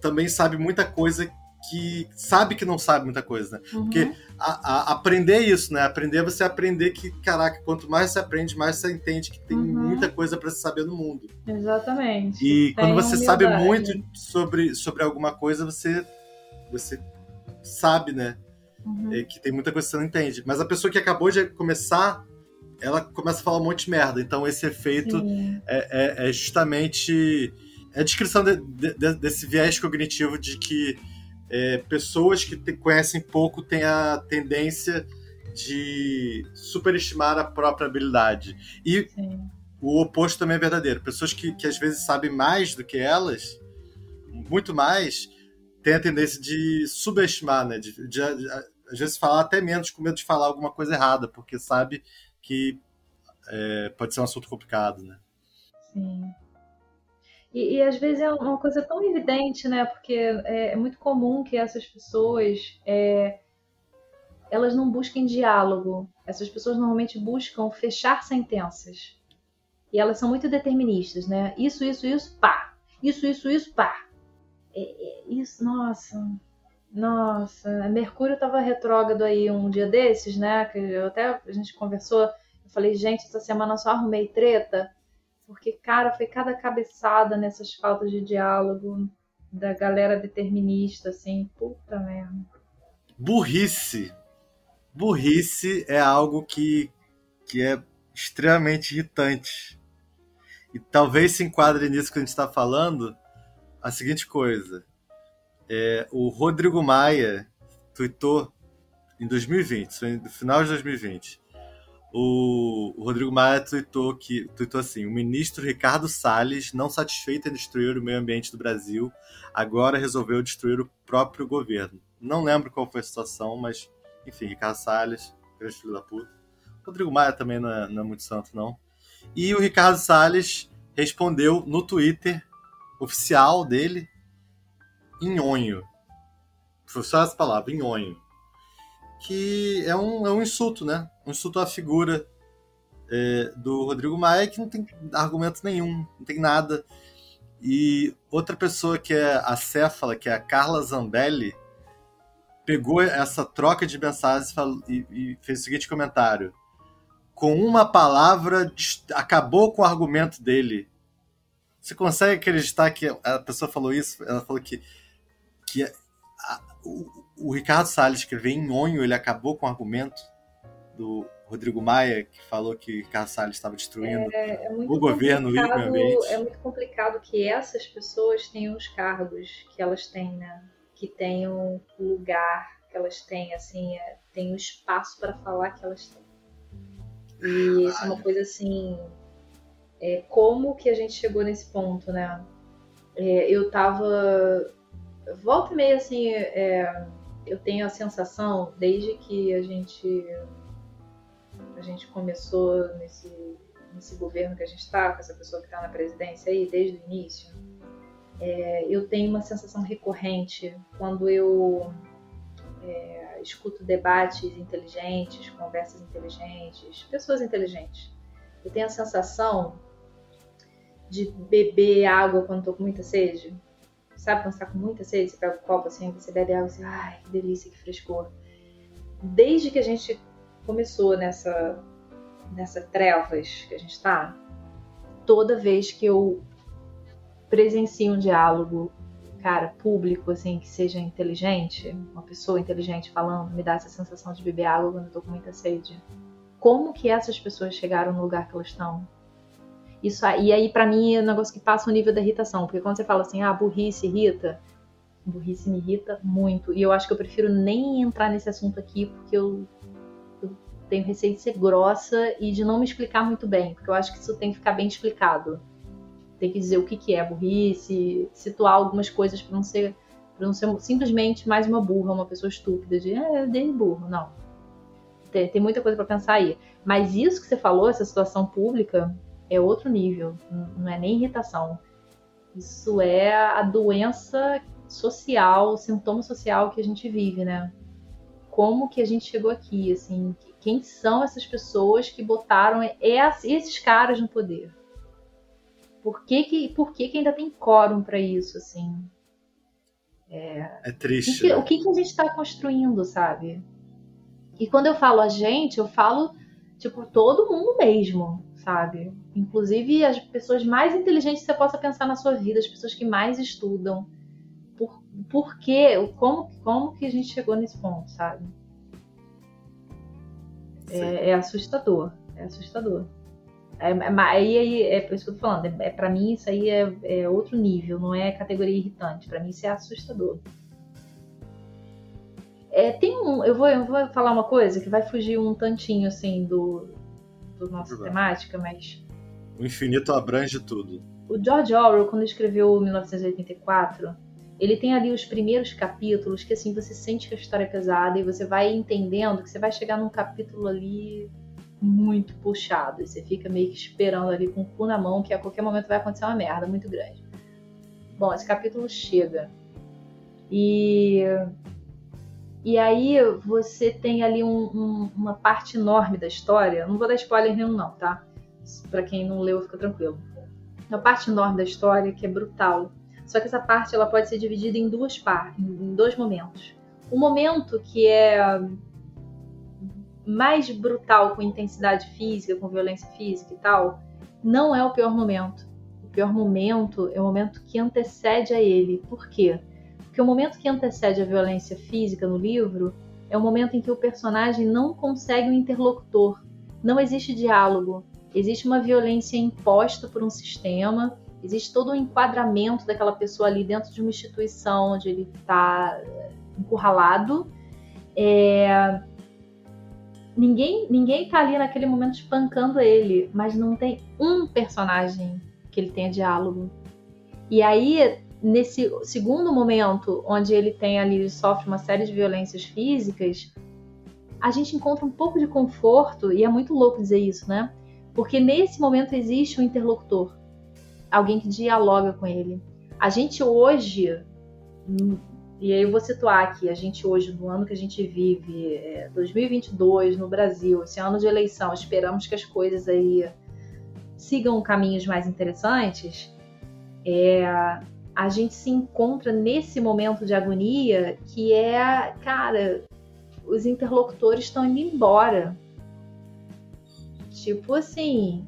também sabe muita coisa que sabe que não sabe muita coisa, né? Uhum. Porque a, a, aprender isso, né? Aprender é você aprender que, caraca, quanto mais você aprende, mais você entende que tem uhum. muita coisa para se saber no mundo. Exatamente. E tem quando você sabe muito sobre, sobre alguma coisa, você, você sabe, né? Uhum. É, que tem muita coisa que você não entende. Mas a pessoa que acabou de começar, ela começa a falar um monte de merda. Então esse efeito é, é, é, justamente é a descrição de, de, desse viés cognitivo de que é, pessoas que te, conhecem pouco têm a tendência de superestimar a própria habilidade. E Sim. o oposto também é verdadeiro. Pessoas que, que às vezes sabem mais do que elas, muito mais, têm a tendência de subestimar, né? De, de, de, às vezes falar até menos com medo de falar alguma coisa errada, porque sabe que é, pode ser um assunto complicado, né? Sim. E, e, às vezes é uma coisa tão evidente, né? Porque é, é muito comum que essas pessoas é, elas não busquem diálogo. Essas pessoas normalmente buscam fechar sentenças. E elas são muito deterministas, né? Isso, isso, isso, pá. Isso, isso, isso, pá. É, é, isso, nossa. Nossa, Mercúrio estava retrógrado aí um dia desses, né? Que até a gente conversou. Eu falei, gente, essa semana eu só arrumei treta porque, cara, foi cada cabeçada nessas faltas de diálogo da galera determinista, assim, puta merda. Burrice. Burrice é algo que, que é extremamente irritante. E talvez se enquadre nisso que a gente está falando a seguinte coisa. É, o Rodrigo Maia tweetou em 2020, no final de 2020, o, Rodrigo Maia tweetou, que, tweetou assim: o ministro Ricardo Salles, não satisfeito em destruir o meio ambiente do Brasil, agora resolveu destruir o próprio governo. Não lembro qual foi a situação, mas, enfim, Ricardo Salles, grande filho da puta. Rodrigo Maia também não é, não é muito santo, não. E o Ricardo Salles respondeu no Twitter oficial dele, nhonho. Foi só essa palavra, nhonho que é um, é um insulto, né? Um insulto à figura é, do Rodrigo Maia que não tem argumento nenhum, não tem nada. E outra pessoa que é acéfala, que é a Carla Zambelli, pegou essa troca de mensagens e, e fez o seguinte comentário. Com uma palavra, acabou com o argumento dele. Você consegue acreditar que a pessoa falou isso? Ela falou que, que a, o Ricardo Salles escrever em onho, ele acabou com o argumento do Rodrigo Maia, que falou que Ricardo Salles estava destruindo é, é o governo e o ambiente. É muito complicado que essas pessoas tenham os cargos que elas têm, né? Que tenham o lugar que elas têm, assim, é, tem o espaço para falar que elas têm. E isso é uma coisa assim. É, como que a gente chegou nesse ponto, né? É, eu tava. Volta e meia assim. É, eu tenho a sensação, desde que a gente a gente começou nesse, nesse governo que a gente está, com essa pessoa que está na presidência aí, desde o início, é, eu tenho uma sensação recorrente quando eu é, escuto debates inteligentes, conversas inteligentes, pessoas inteligentes. Eu tenho a sensação de beber água quando estou com muita sede. Sabe quando você tá com muita sede, você pega o copo assim, você bebe água assim, ai, que delícia, que frescor. Desde que a gente começou nessa, nessa trevas que a gente tá, toda vez que eu presencio um diálogo cara, público, assim, que seja inteligente, uma pessoa inteligente falando, me dá essa sensação de beber água quando eu tô com muita sede. Como que essas pessoas chegaram no lugar que elas estão? Isso aí, e aí, para mim, é um negócio que passa o nível da irritação. Porque quando você fala assim, ah, burrice irrita, burrice me irrita muito. E eu acho que eu prefiro nem entrar nesse assunto aqui, porque eu, eu tenho receio de ser grossa e de não me explicar muito bem. Porque eu acho que isso tem que ficar bem explicado tem que dizer o que, que é burrice, situar algumas coisas para não ser para não ser simplesmente mais uma burra, uma pessoa estúpida de ah, eu dei burro, não. Tem, tem muita coisa para pensar aí. Mas isso que você falou, essa situação pública, é outro nível, não é nem irritação. Isso é a doença social, o sintoma social que a gente vive, né? Como que a gente chegou aqui, assim, quem são essas pessoas que botaram esses caras no poder? Por que que, por que, que ainda tem quórum para isso, assim? É, é triste. O que, né? o que, que a gente está construindo, sabe? E quando eu falo a gente, eu falo, tipo, todo mundo mesmo, sabe? Inclusive as pessoas mais inteligentes que você possa pensar na sua vida, as pessoas que mais estudam. Por, por quê? Como, como que a gente chegou nesse ponto, sabe? É, é assustador. É assustador. É, é aí, é, por isso que eu tô falando, é, é, pra mim isso aí é, é outro nível, não é categoria irritante. Pra mim isso é assustador. É, tem um. Eu vou, eu vou falar uma coisa que vai fugir um tantinho assim do, do nossa temática, mas. O infinito abrange tudo. O George Orwell, quando escreveu 1984, ele tem ali os primeiros capítulos que assim você sente que a história é pesada e você vai entendendo que você vai chegar num capítulo ali muito puxado. E você fica meio que esperando ali com o cu na mão que a qualquer momento vai acontecer uma merda muito grande. Bom, esse capítulo chega. E. E aí você tem ali um, um, uma parte enorme da história. Não vou dar spoiler nenhum, não, tá? Para quem não leu, fica tranquilo. Uma parte enorme da história que é brutal. Só que essa parte ela pode ser dividida em duas partes, em dois momentos. O momento que é mais brutal com intensidade física, com violência física e tal, não é o pior momento. O pior momento é o momento que antecede a ele. Por quê? Porque o momento que antecede a violência física no livro é o momento em que o personagem não consegue um interlocutor. Não existe diálogo. Existe uma violência imposta por um sistema, existe todo um enquadramento daquela pessoa ali dentro de uma instituição onde ele está encurralado. É, ninguém ninguém tá ali naquele momento espancando ele, mas não tem um personagem que ele tenha diálogo. E aí, nesse segundo momento, onde ele tem ali, sofre uma série de violências físicas, a gente encontra um pouco de conforto, e é muito louco dizer isso, né? Porque nesse momento existe um interlocutor, alguém que dialoga com ele. A gente hoje, e aí eu vou situar aqui, a gente hoje, no ano que a gente vive, é, 2022, no Brasil, esse ano de eleição, esperamos que as coisas aí sigam caminhos mais interessantes, é, a gente se encontra nesse momento de agonia que é, cara, os interlocutores estão indo embora. Tipo assim,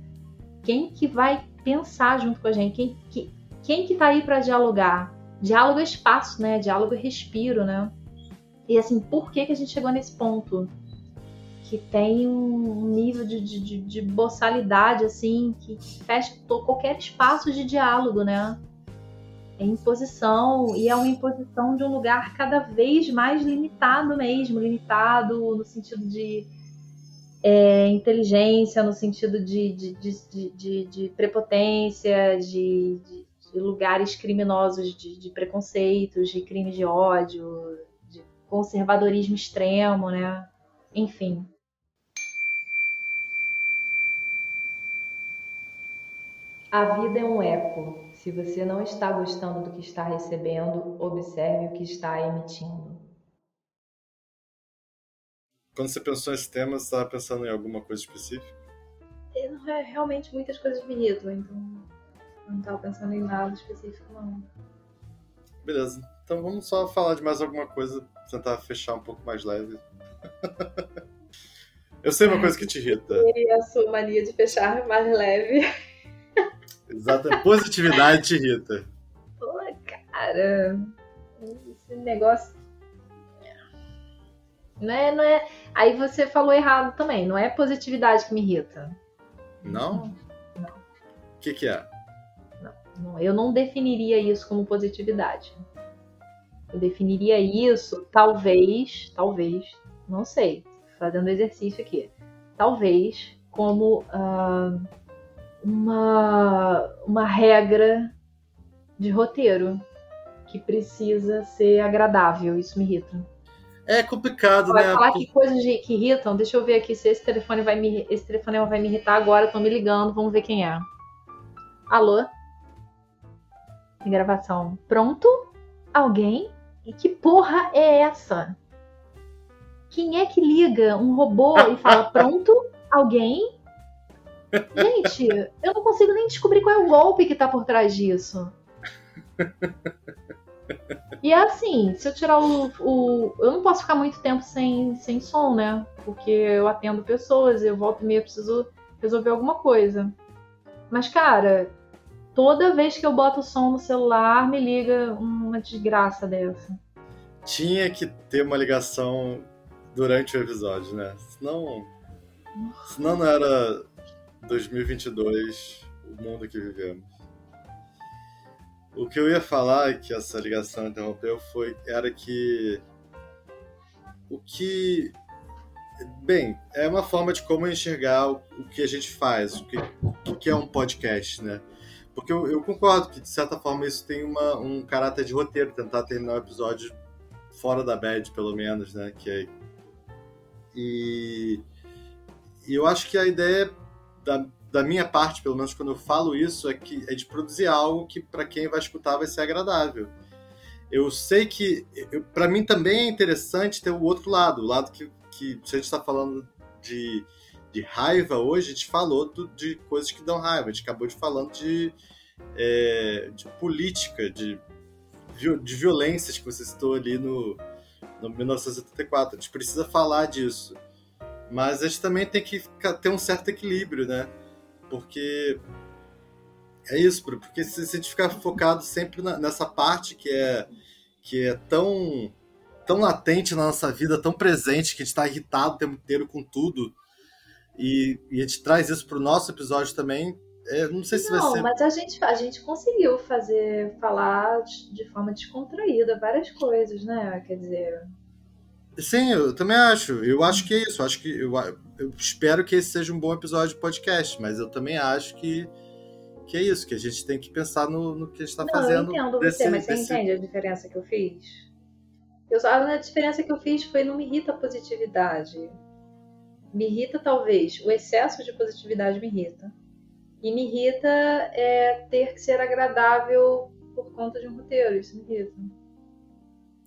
quem que vai pensar junto com a gente? Quem que, quem que tá aí para dialogar? diálogo é espaço, né? Diálogo é respiro, né? E assim, por que, que a gente chegou nesse ponto? Que tem um nível de, de, de boçalidade, assim, que fecha qualquer espaço de diálogo, né? É imposição, e é uma imposição de um lugar cada vez mais limitado mesmo limitado no sentido de é, inteligência, no sentido de, de, de, de, de prepotência, de, lugares criminosos de preconceitos, de crimes de ódio, de conservadorismo extremo, né? Enfim. A vida é um eco. Se você não está gostando do que está recebendo, observe o que está emitindo. Quando você pensou nesse tema, você estava pensando em alguma coisa específica? É, realmente muitas coisas me irritam, então não tava pensando em nada específico, não. Beleza. Então vamos só falar de mais alguma coisa, tentar fechar um pouco mais leve. Eu sei uma coisa que te irrita. E a sua mania de fechar mais leve. Exato. Positividade te irrita. Pô, cara, esse negócio. Não é, não é. Aí você falou errado também. Não é positividade que me irrita. Não? Não. O que, que é? Não, eu não definiria isso como positividade. Eu definiria isso, talvez, talvez, não sei, fazendo exercício aqui, talvez como uh, uma, uma regra de roteiro que precisa ser agradável. Isso me irrita. É complicado, vai né? falar que coisas que irritam. Deixa eu ver aqui se esse telefone vai me, esse telefone vai me irritar agora. Estão me ligando, vamos ver quem é. Alô? gravação. Pronto? Alguém? E que porra é essa? Quem é que liga um robô e fala pronto? Alguém? Gente, eu não consigo nem descobrir qual é o golpe que tá por trás disso. E é assim, se eu tirar o, o, Eu não posso ficar muito tempo sem, sem som, né? Porque eu atendo pessoas, eu volto e meia preciso resolver alguma coisa. Mas, cara, toda vez que eu boto o som no celular, me liga uma desgraça dessa. Tinha que ter uma ligação durante o episódio, né? Senão. Senão não era 2022 o mundo que vivemos. O que eu ia falar que essa ligação interrompeu foi era que o que bem é uma forma de como enxergar o, que a gente faz, o que, o que é um podcast, né? Porque eu, eu, concordo que, de certa forma, isso tem uma, um caráter de roteiro, tentar terminar o episódio fora da bad, pelo menos, né? Que é... e, e eu acho que a ideia da, da minha parte, pelo menos quando eu falo isso, é, que, é de produzir algo que, para quem vai escutar, vai ser agradável. Eu sei que, para mim também é interessante ter o outro lado, o lado que, que se a gente está falando de de raiva hoje, a gente falou do, de coisas que dão raiva. A gente acabou de falando de, é, de política, de, de violências que você citou ali no, no 1974. A gente precisa falar disso. Mas a gente também tem que ter um certo equilíbrio, né? Porque é isso, porque se a gente ficar focado sempre nessa parte que é, que é tão, tão latente na nossa vida, tão presente, que a gente está irritado o tempo inteiro com tudo, e, e a gente traz isso para o nosso episódio também. É, não sei se não, vai ser. mas a gente, a gente conseguiu fazer, falar de forma descontraída várias coisas, né? Quer dizer. Sim, eu também acho. Eu acho que é isso. Eu acho que eu, eu espero que esse seja um bom episódio de podcast, mas eu também acho que, que é isso, que a gente tem que pensar no, no que a gente está fazendo. Eu entendo desse, você, mas você desse... entende a diferença que eu fiz? Eu, a diferença que eu fiz foi não me irrita a positividade me irrita talvez o excesso de positividade me irrita e me irrita é ter que ser agradável por conta de um roteiro isso me irrita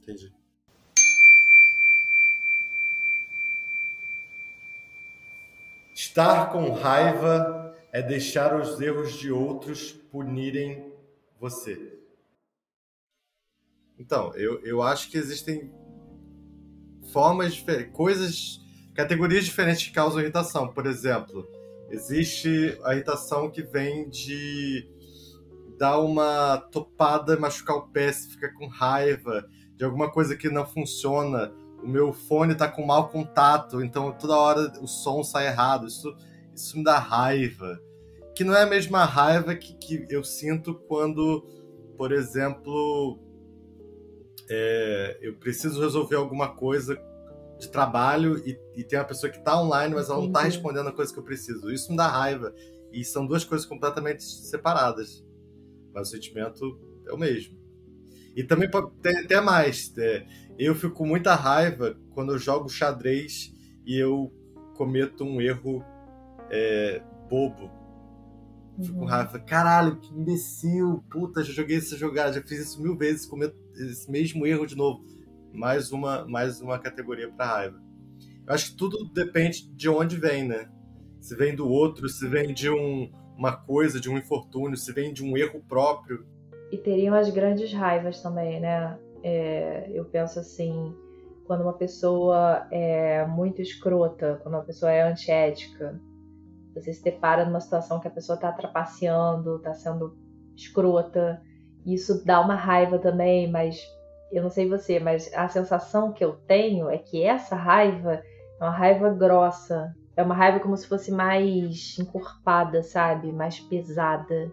entendi estar com raiva é deixar os erros de outros punirem você então eu, eu acho que existem formas diferentes coisas categorias diferentes que causam irritação. Por exemplo, existe a irritação que vem de dar uma topada, machucar o pé, se fica com raiva de alguma coisa que não funciona. O meu fone está com mau contato, então toda hora o som sai errado. Isso, isso me dá raiva. Que não é a mesma raiva que, que eu sinto quando, por exemplo, é, eu preciso resolver alguma coisa de trabalho e, e tem uma pessoa que está online, mas ela não está respondendo a coisa que eu preciso. Isso me dá raiva. E são duas coisas completamente separadas. Mas o sentimento é o mesmo. E também tem até mais. É, eu fico com muita raiva quando eu jogo xadrez e eu cometo um erro é, bobo. Fico com uhum. raiva. Caralho, que imbecil. Puta, já joguei essa jogada, já fiz isso mil vezes, cometo esse mesmo erro de novo mais uma, mais uma categoria para raiva. Eu acho que tudo depende de onde vem, né? Se vem do outro, se vem de um, uma coisa, de um infortúnio, se vem de um erro próprio. E teriam as grandes raivas também, né? É, eu penso assim, quando uma pessoa é muito escrota, quando uma pessoa é antiética, você se depara numa situação que a pessoa está trapaceando, está sendo escrota, isso dá uma raiva também, mas eu não sei você, mas a sensação que eu tenho é que essa raiva é uma raiva grossa. É uma raiva como se fosse mais encorpada, sabe? Mais pesada.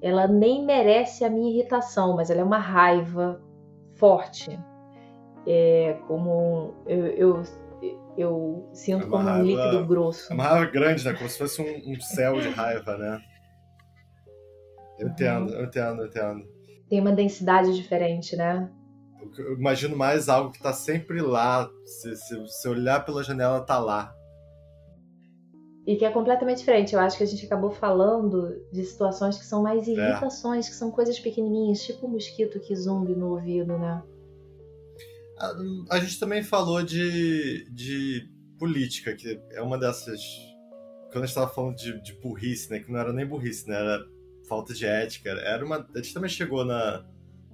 Ela nem merece a minha irritação, mas ela é uma raiva forte. É como eu, eu, eu sinto é como raiva, um líquido grosso. É uma raiva grande, né? Como se fosse um, um céu de raiva, né? Eu entendo, eu entendo, eu entendo. Tem uma densidade diferente, né? Eu imagino mais algo que tá sempre lá. Se, se, se olhar pela janela, tá lá. E que é completamente diferente. Eu acho que a gente acabou falando de situações que são mais é. irritações, é. que são coisas pequenininhas, tipo o um mosquito que zumbi no ouvido, né? A, a, gente também falou de, de política, que é uma dessas. Quando a gente tava falando de, de burrice, né? Que não era nem burrice, né? Era falta de ética. Era uma. A gente também chegou na,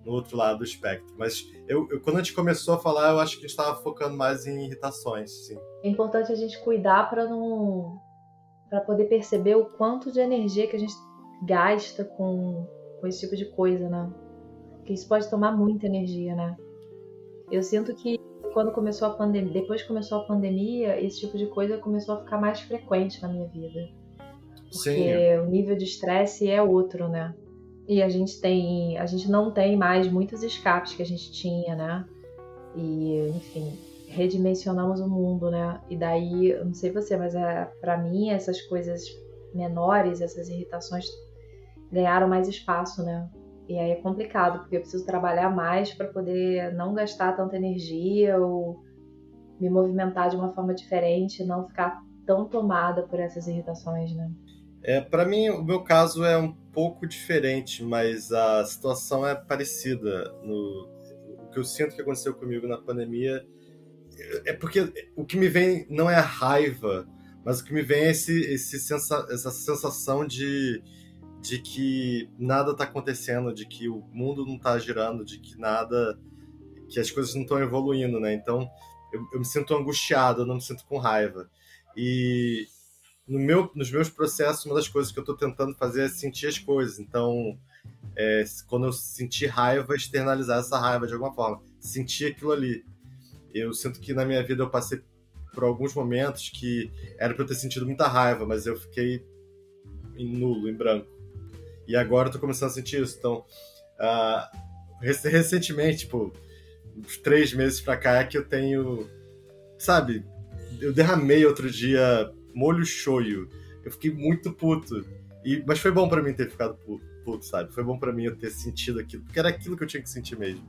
no outro lado do espectro. Mas eu, eu, quando a gente começou a falar, eu acho que a gente estava focando mais em irritações, sim. É importante a gente cuidar para não. Para poder perceber o quanto de energia que a gente gasta com, com esse tipo de coisa, né? Porque isso pode tomar muita energia, né? Eu sinto que quando começou a pandemia, depois que começou a pandemia, esse tipo de coisa começou a ficar mais frequente na minha vida. Porque Sim. o nível de estresse é outro, né? E a gente tem, a gente não tem mais muitos escapes que a gente tinha, né? E, enfim, redimensionamos o mundo, né? E daí, eu não sei você, mas é, para mim essas coisas menores, essas irritações ganharam mais espaço, né? E aí é complicado, porque eu preciso trabalhar mais para poder não gastar tanta energia ou me movimentar de uma forma diferente, não ficar tão tomada por essas irritações, né? É, para mim, o meu caso é um pouco diferente, mas a situação é parecida. No, o que eu sinto que aconteceu comigo na pandemia é porque o que me vem não é a raiva, mas o que me vem é esse, esse sensa, essa sensação de, de que nada está acontecendo, de que o mundo não está girando, de que nada, que as coisas não estão evoluindo, né? Então eu, eu me sinto angustiado, eu não me sinto com raiva. E no meu, nos meus processos, uma das coisas que eu estou tentando fazer é sentir as coisas. Então, é, quando eu sentir raiva, externalizar essa raiva de alguma forma. Sentir aquilo ali. Eu sinto que na minha vida eu passei por alguns momentos que era para eu ter sentido muita raiva, mas eu fiquei em nulo, em branco. E agora eu tô começando a sentir isso. Então, uh, recentemente, tipo, uns três meses pra cá é que eu tenho. Sabe, eu derramei outro dia molho shoyu. Eu fiquei muito puto. E, mas foi bom para mim ter ficado puto, sabe? Foi bom para mim eu ter sentido aquilo, porque era aquilo que eu tinha que sentir mesmo.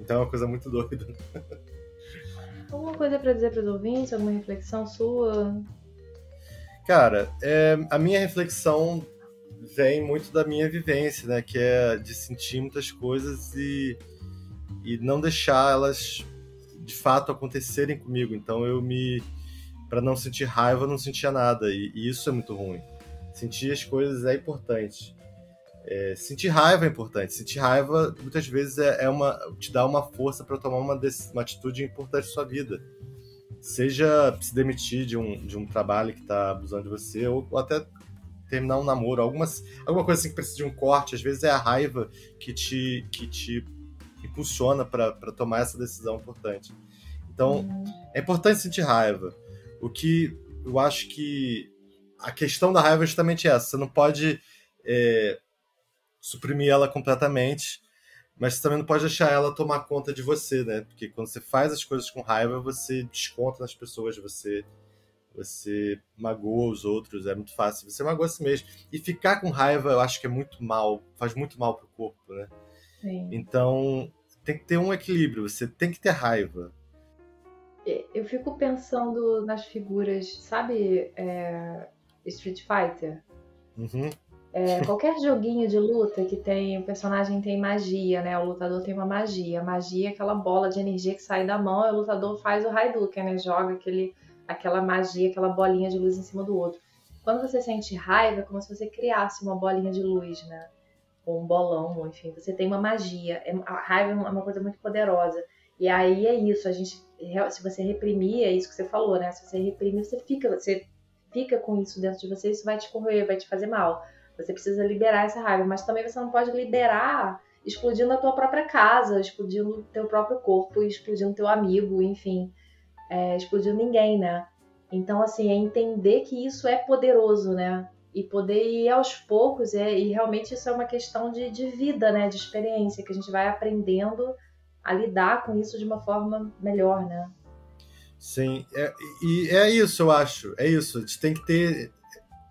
Então é uma coisa muito doida. Alguma coisa para dizer para os ouvintes? Alguma reflexão sua? Cara, é, a minha reflexão vem muito da minha vivência, né? Que é de sentir muitas coisas e, e não deixar elas de fato acontecerem comigo. Então eu me para não sentir raiva, não sentia nada. E, e, isso é muito ruim. Sentir as coisas é importante. É, sentir raiva é importante. Sentir raiva, muitas vezes, é, é uma, te dá uma força para tomar uma, uma atitude importante na sua vida. Seja se demitir de um, de um trabalho que está abusando de você, ou, ou até terminar um namoro, algumas, alguma coisa assim que precisa de um corte. Às vezes é a raiva que te, que te impulsiona para tomar essa decisão importante. Então, uhum. é importante sentir raiva. O que eu acho que a questão da raiva é justamente essa. Você não pode é, suprimir ela completamente, mas você também não pode deixar ela tomar conta de você, né? Porque quando você faz as coisas com raiva, você desconta nas pessoas, você você magoa os outros, é muito fácil. Você magoa a si mesmo. E ficar com raiva, eu acho que é muito mal, faz muito mal pro corpo, né? Sim. Então, tem que ter um equilíbrio. Você tem que ter raiva, eu fico pensando nas figuras, sabe, é, Street Fighter? Uhum. É, qualquer joguinho de luta que tem o personagem tem magia, né? O lutador tem uma magia. A magia é aquela bola de energia que sai da mão, e o lutador faz o Hadouken, né? Joga aquele, aquela magia, aquela bolinha de luz em cima do outro. Quando você sente raiva, é como se você criasse uma bolinha de luz, né? Ou um bolão, enfim, você tem uma magia. É, a raiva é uma coisa muito poderosa. E aí é isso, a gente se você reprimir, é isso que você falou, né? Se você reprimir, você fica, você fica com isso dentro de você, isso vai te correr, vai te fazer mal. Você precisa liberar essa raiva, mas também você não pode liberar explodindo a tua própria casa, explodindo teu próprio corpo, explodindo teu amigo, enfim, é, explodindo ninguém, né? Então, assim, é entender que isso é poderoso, né? E poder ir aos poucos, é, e realmente isso é uma questão de, de vida, né? De experiência, que a gente vai aprendendo a lidar com isso de uma forma melhor, né? Sim, é, e é isso, eu acho. É isso. A gente tem que ter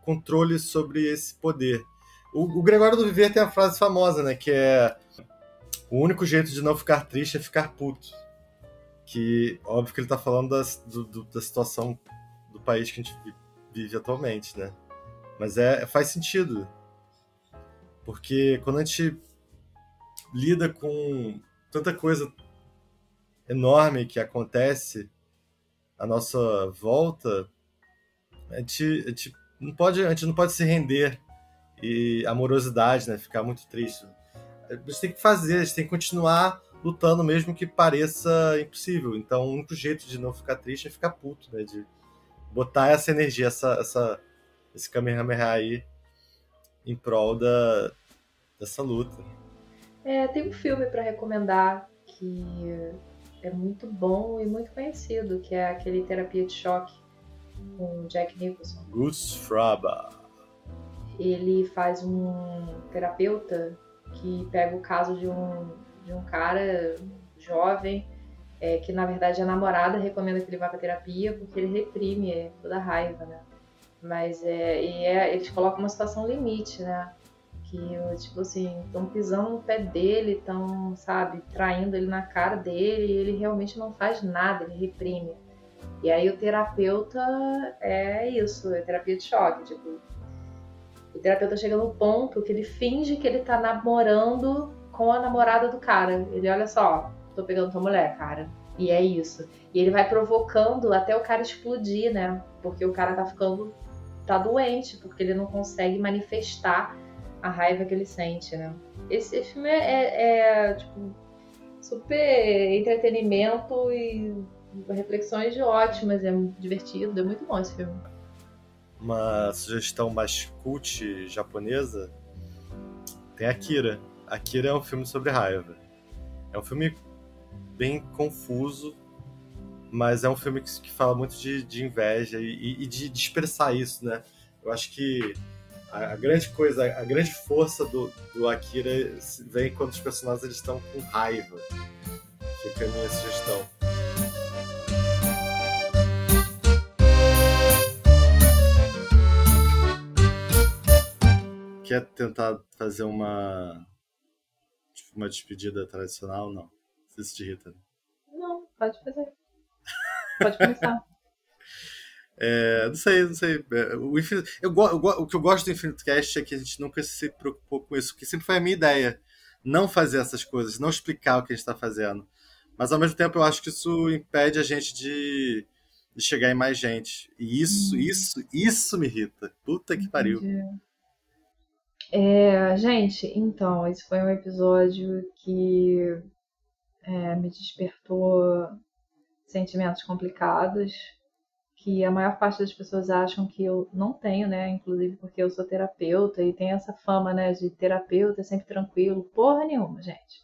controle sobre esse poder. O, o Gregório do Viver tem a frase famosa, né? Que é o único jeito de não ficar triste é ficar puto. Que, óbvio que ele tá falando das, do, da situação do país que a gente vive atualmente, né? Mas é, faz sentido. Porque quando a gente lida com tanta coisa enorme que acontece à nossa volta, a gente, a gente, não, pode, a gente não pode se render e amorosidade, né? Ficar muito triste. A gente tem que fazer, a gente tem que continuar lutando mesmo que pareça impossível. Então, o único jeito de não ficar triste é ficar puto, né? De botar essa energia, essa, essa, esse Kamehameha aí em prol da, dessa luta. É, tem um filme para recomendar que é muito bom e muito conhecido, que é aquele Terapia de Choque com Jack Nicholson. Gus Fraba. Ele faz um terapeuta que pega o caso de um, de um cara jovem é, que na verdade a namorada recomenda que ele vá para terapia porque ele reprime toda a raiva, né? Mas é, e é, eles colocam uma situação limite, né? Que, tipo assim, estão pisando no pé dele, estão, sabe, traindo ele na cara dele e ele realmente não faz nada, ele reprime. E aí o terapeuta é isso, é terapia de choque, tipo, o terapeuta chega no ponto que ele finge que ele tá namorando com a namorada do cara. Ele olha só, tô pegando tua mulher, cara. E é isso. E ele vai provocando até o cara explodir, né? Porque o cara tá ficando. tá doente, porque ele não consegue manifestar a raiva que ele sente, né? Esse filme é, é, é tipo, super entretenimento e reflexões ótimas, é divertido, é muito bom esse filme uma sugestão mais cult japonesa, tem Akira. Akira é um filme sobre raiva. É um filme bem confuso, mas é um filme que, que fala muito de, de inveja e, e de, de, expressar isso, né? Eu acho que a, a, grande coisa, a grande força do, do Akira vem quando os personagens eles estão com raiva. Fica a minha sugestão. Quer tentar fazer uma tipo, uma despedida tradicional? Não. Se irrita? Não, pode fazer. Pode começar. É, não sei, não sei. É, o, Infinito, eu, eu, o que eu gosto do Infinito Cast é que a gente nunca se preocupou com isso, que sempre foi a minha ideia. Não fazer essas coisas, não explicar o que a gente está fazendo. Mas ao mesmo tempo eu acho que isso impede a gente de, de chegar em mais gente. E isso, hum. isso, isso me irrita. Puta que pariu. Entendi. É, gente, então, esse foi um episódio que é, me despertou sentimentos complicados que a maior parte das pessoas acham que eu não tenho, né? Inclusive porque eu sou terapeuta e tem essa fama, né, de terapeuta sempre tranquilo. Porra nenhuma, gente.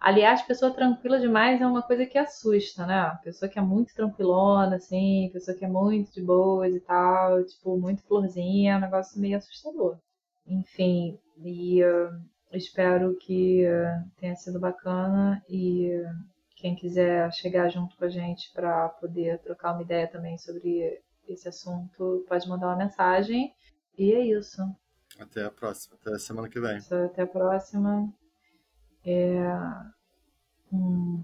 Aliás, pessoa tranquila demais é uma coisa que assusta, né? Pessoa que é muito tranquilona, assim, pessoa que é muito de boas e tal, tipo, muito florzinha, é um negócio meio assustador. Enfim, e uh, espero que uh, tenha sido bacana e uh, quem quiser chegar junto com a gente para poder trocar uma ideia também sobre esse assunto, pode mandar uma mensagem. E é isso. Até a próxima, até a semana que vem. Até a próxima. É... Um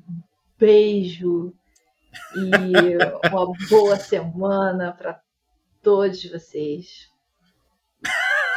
beijo e uma boa semana para todos vocês.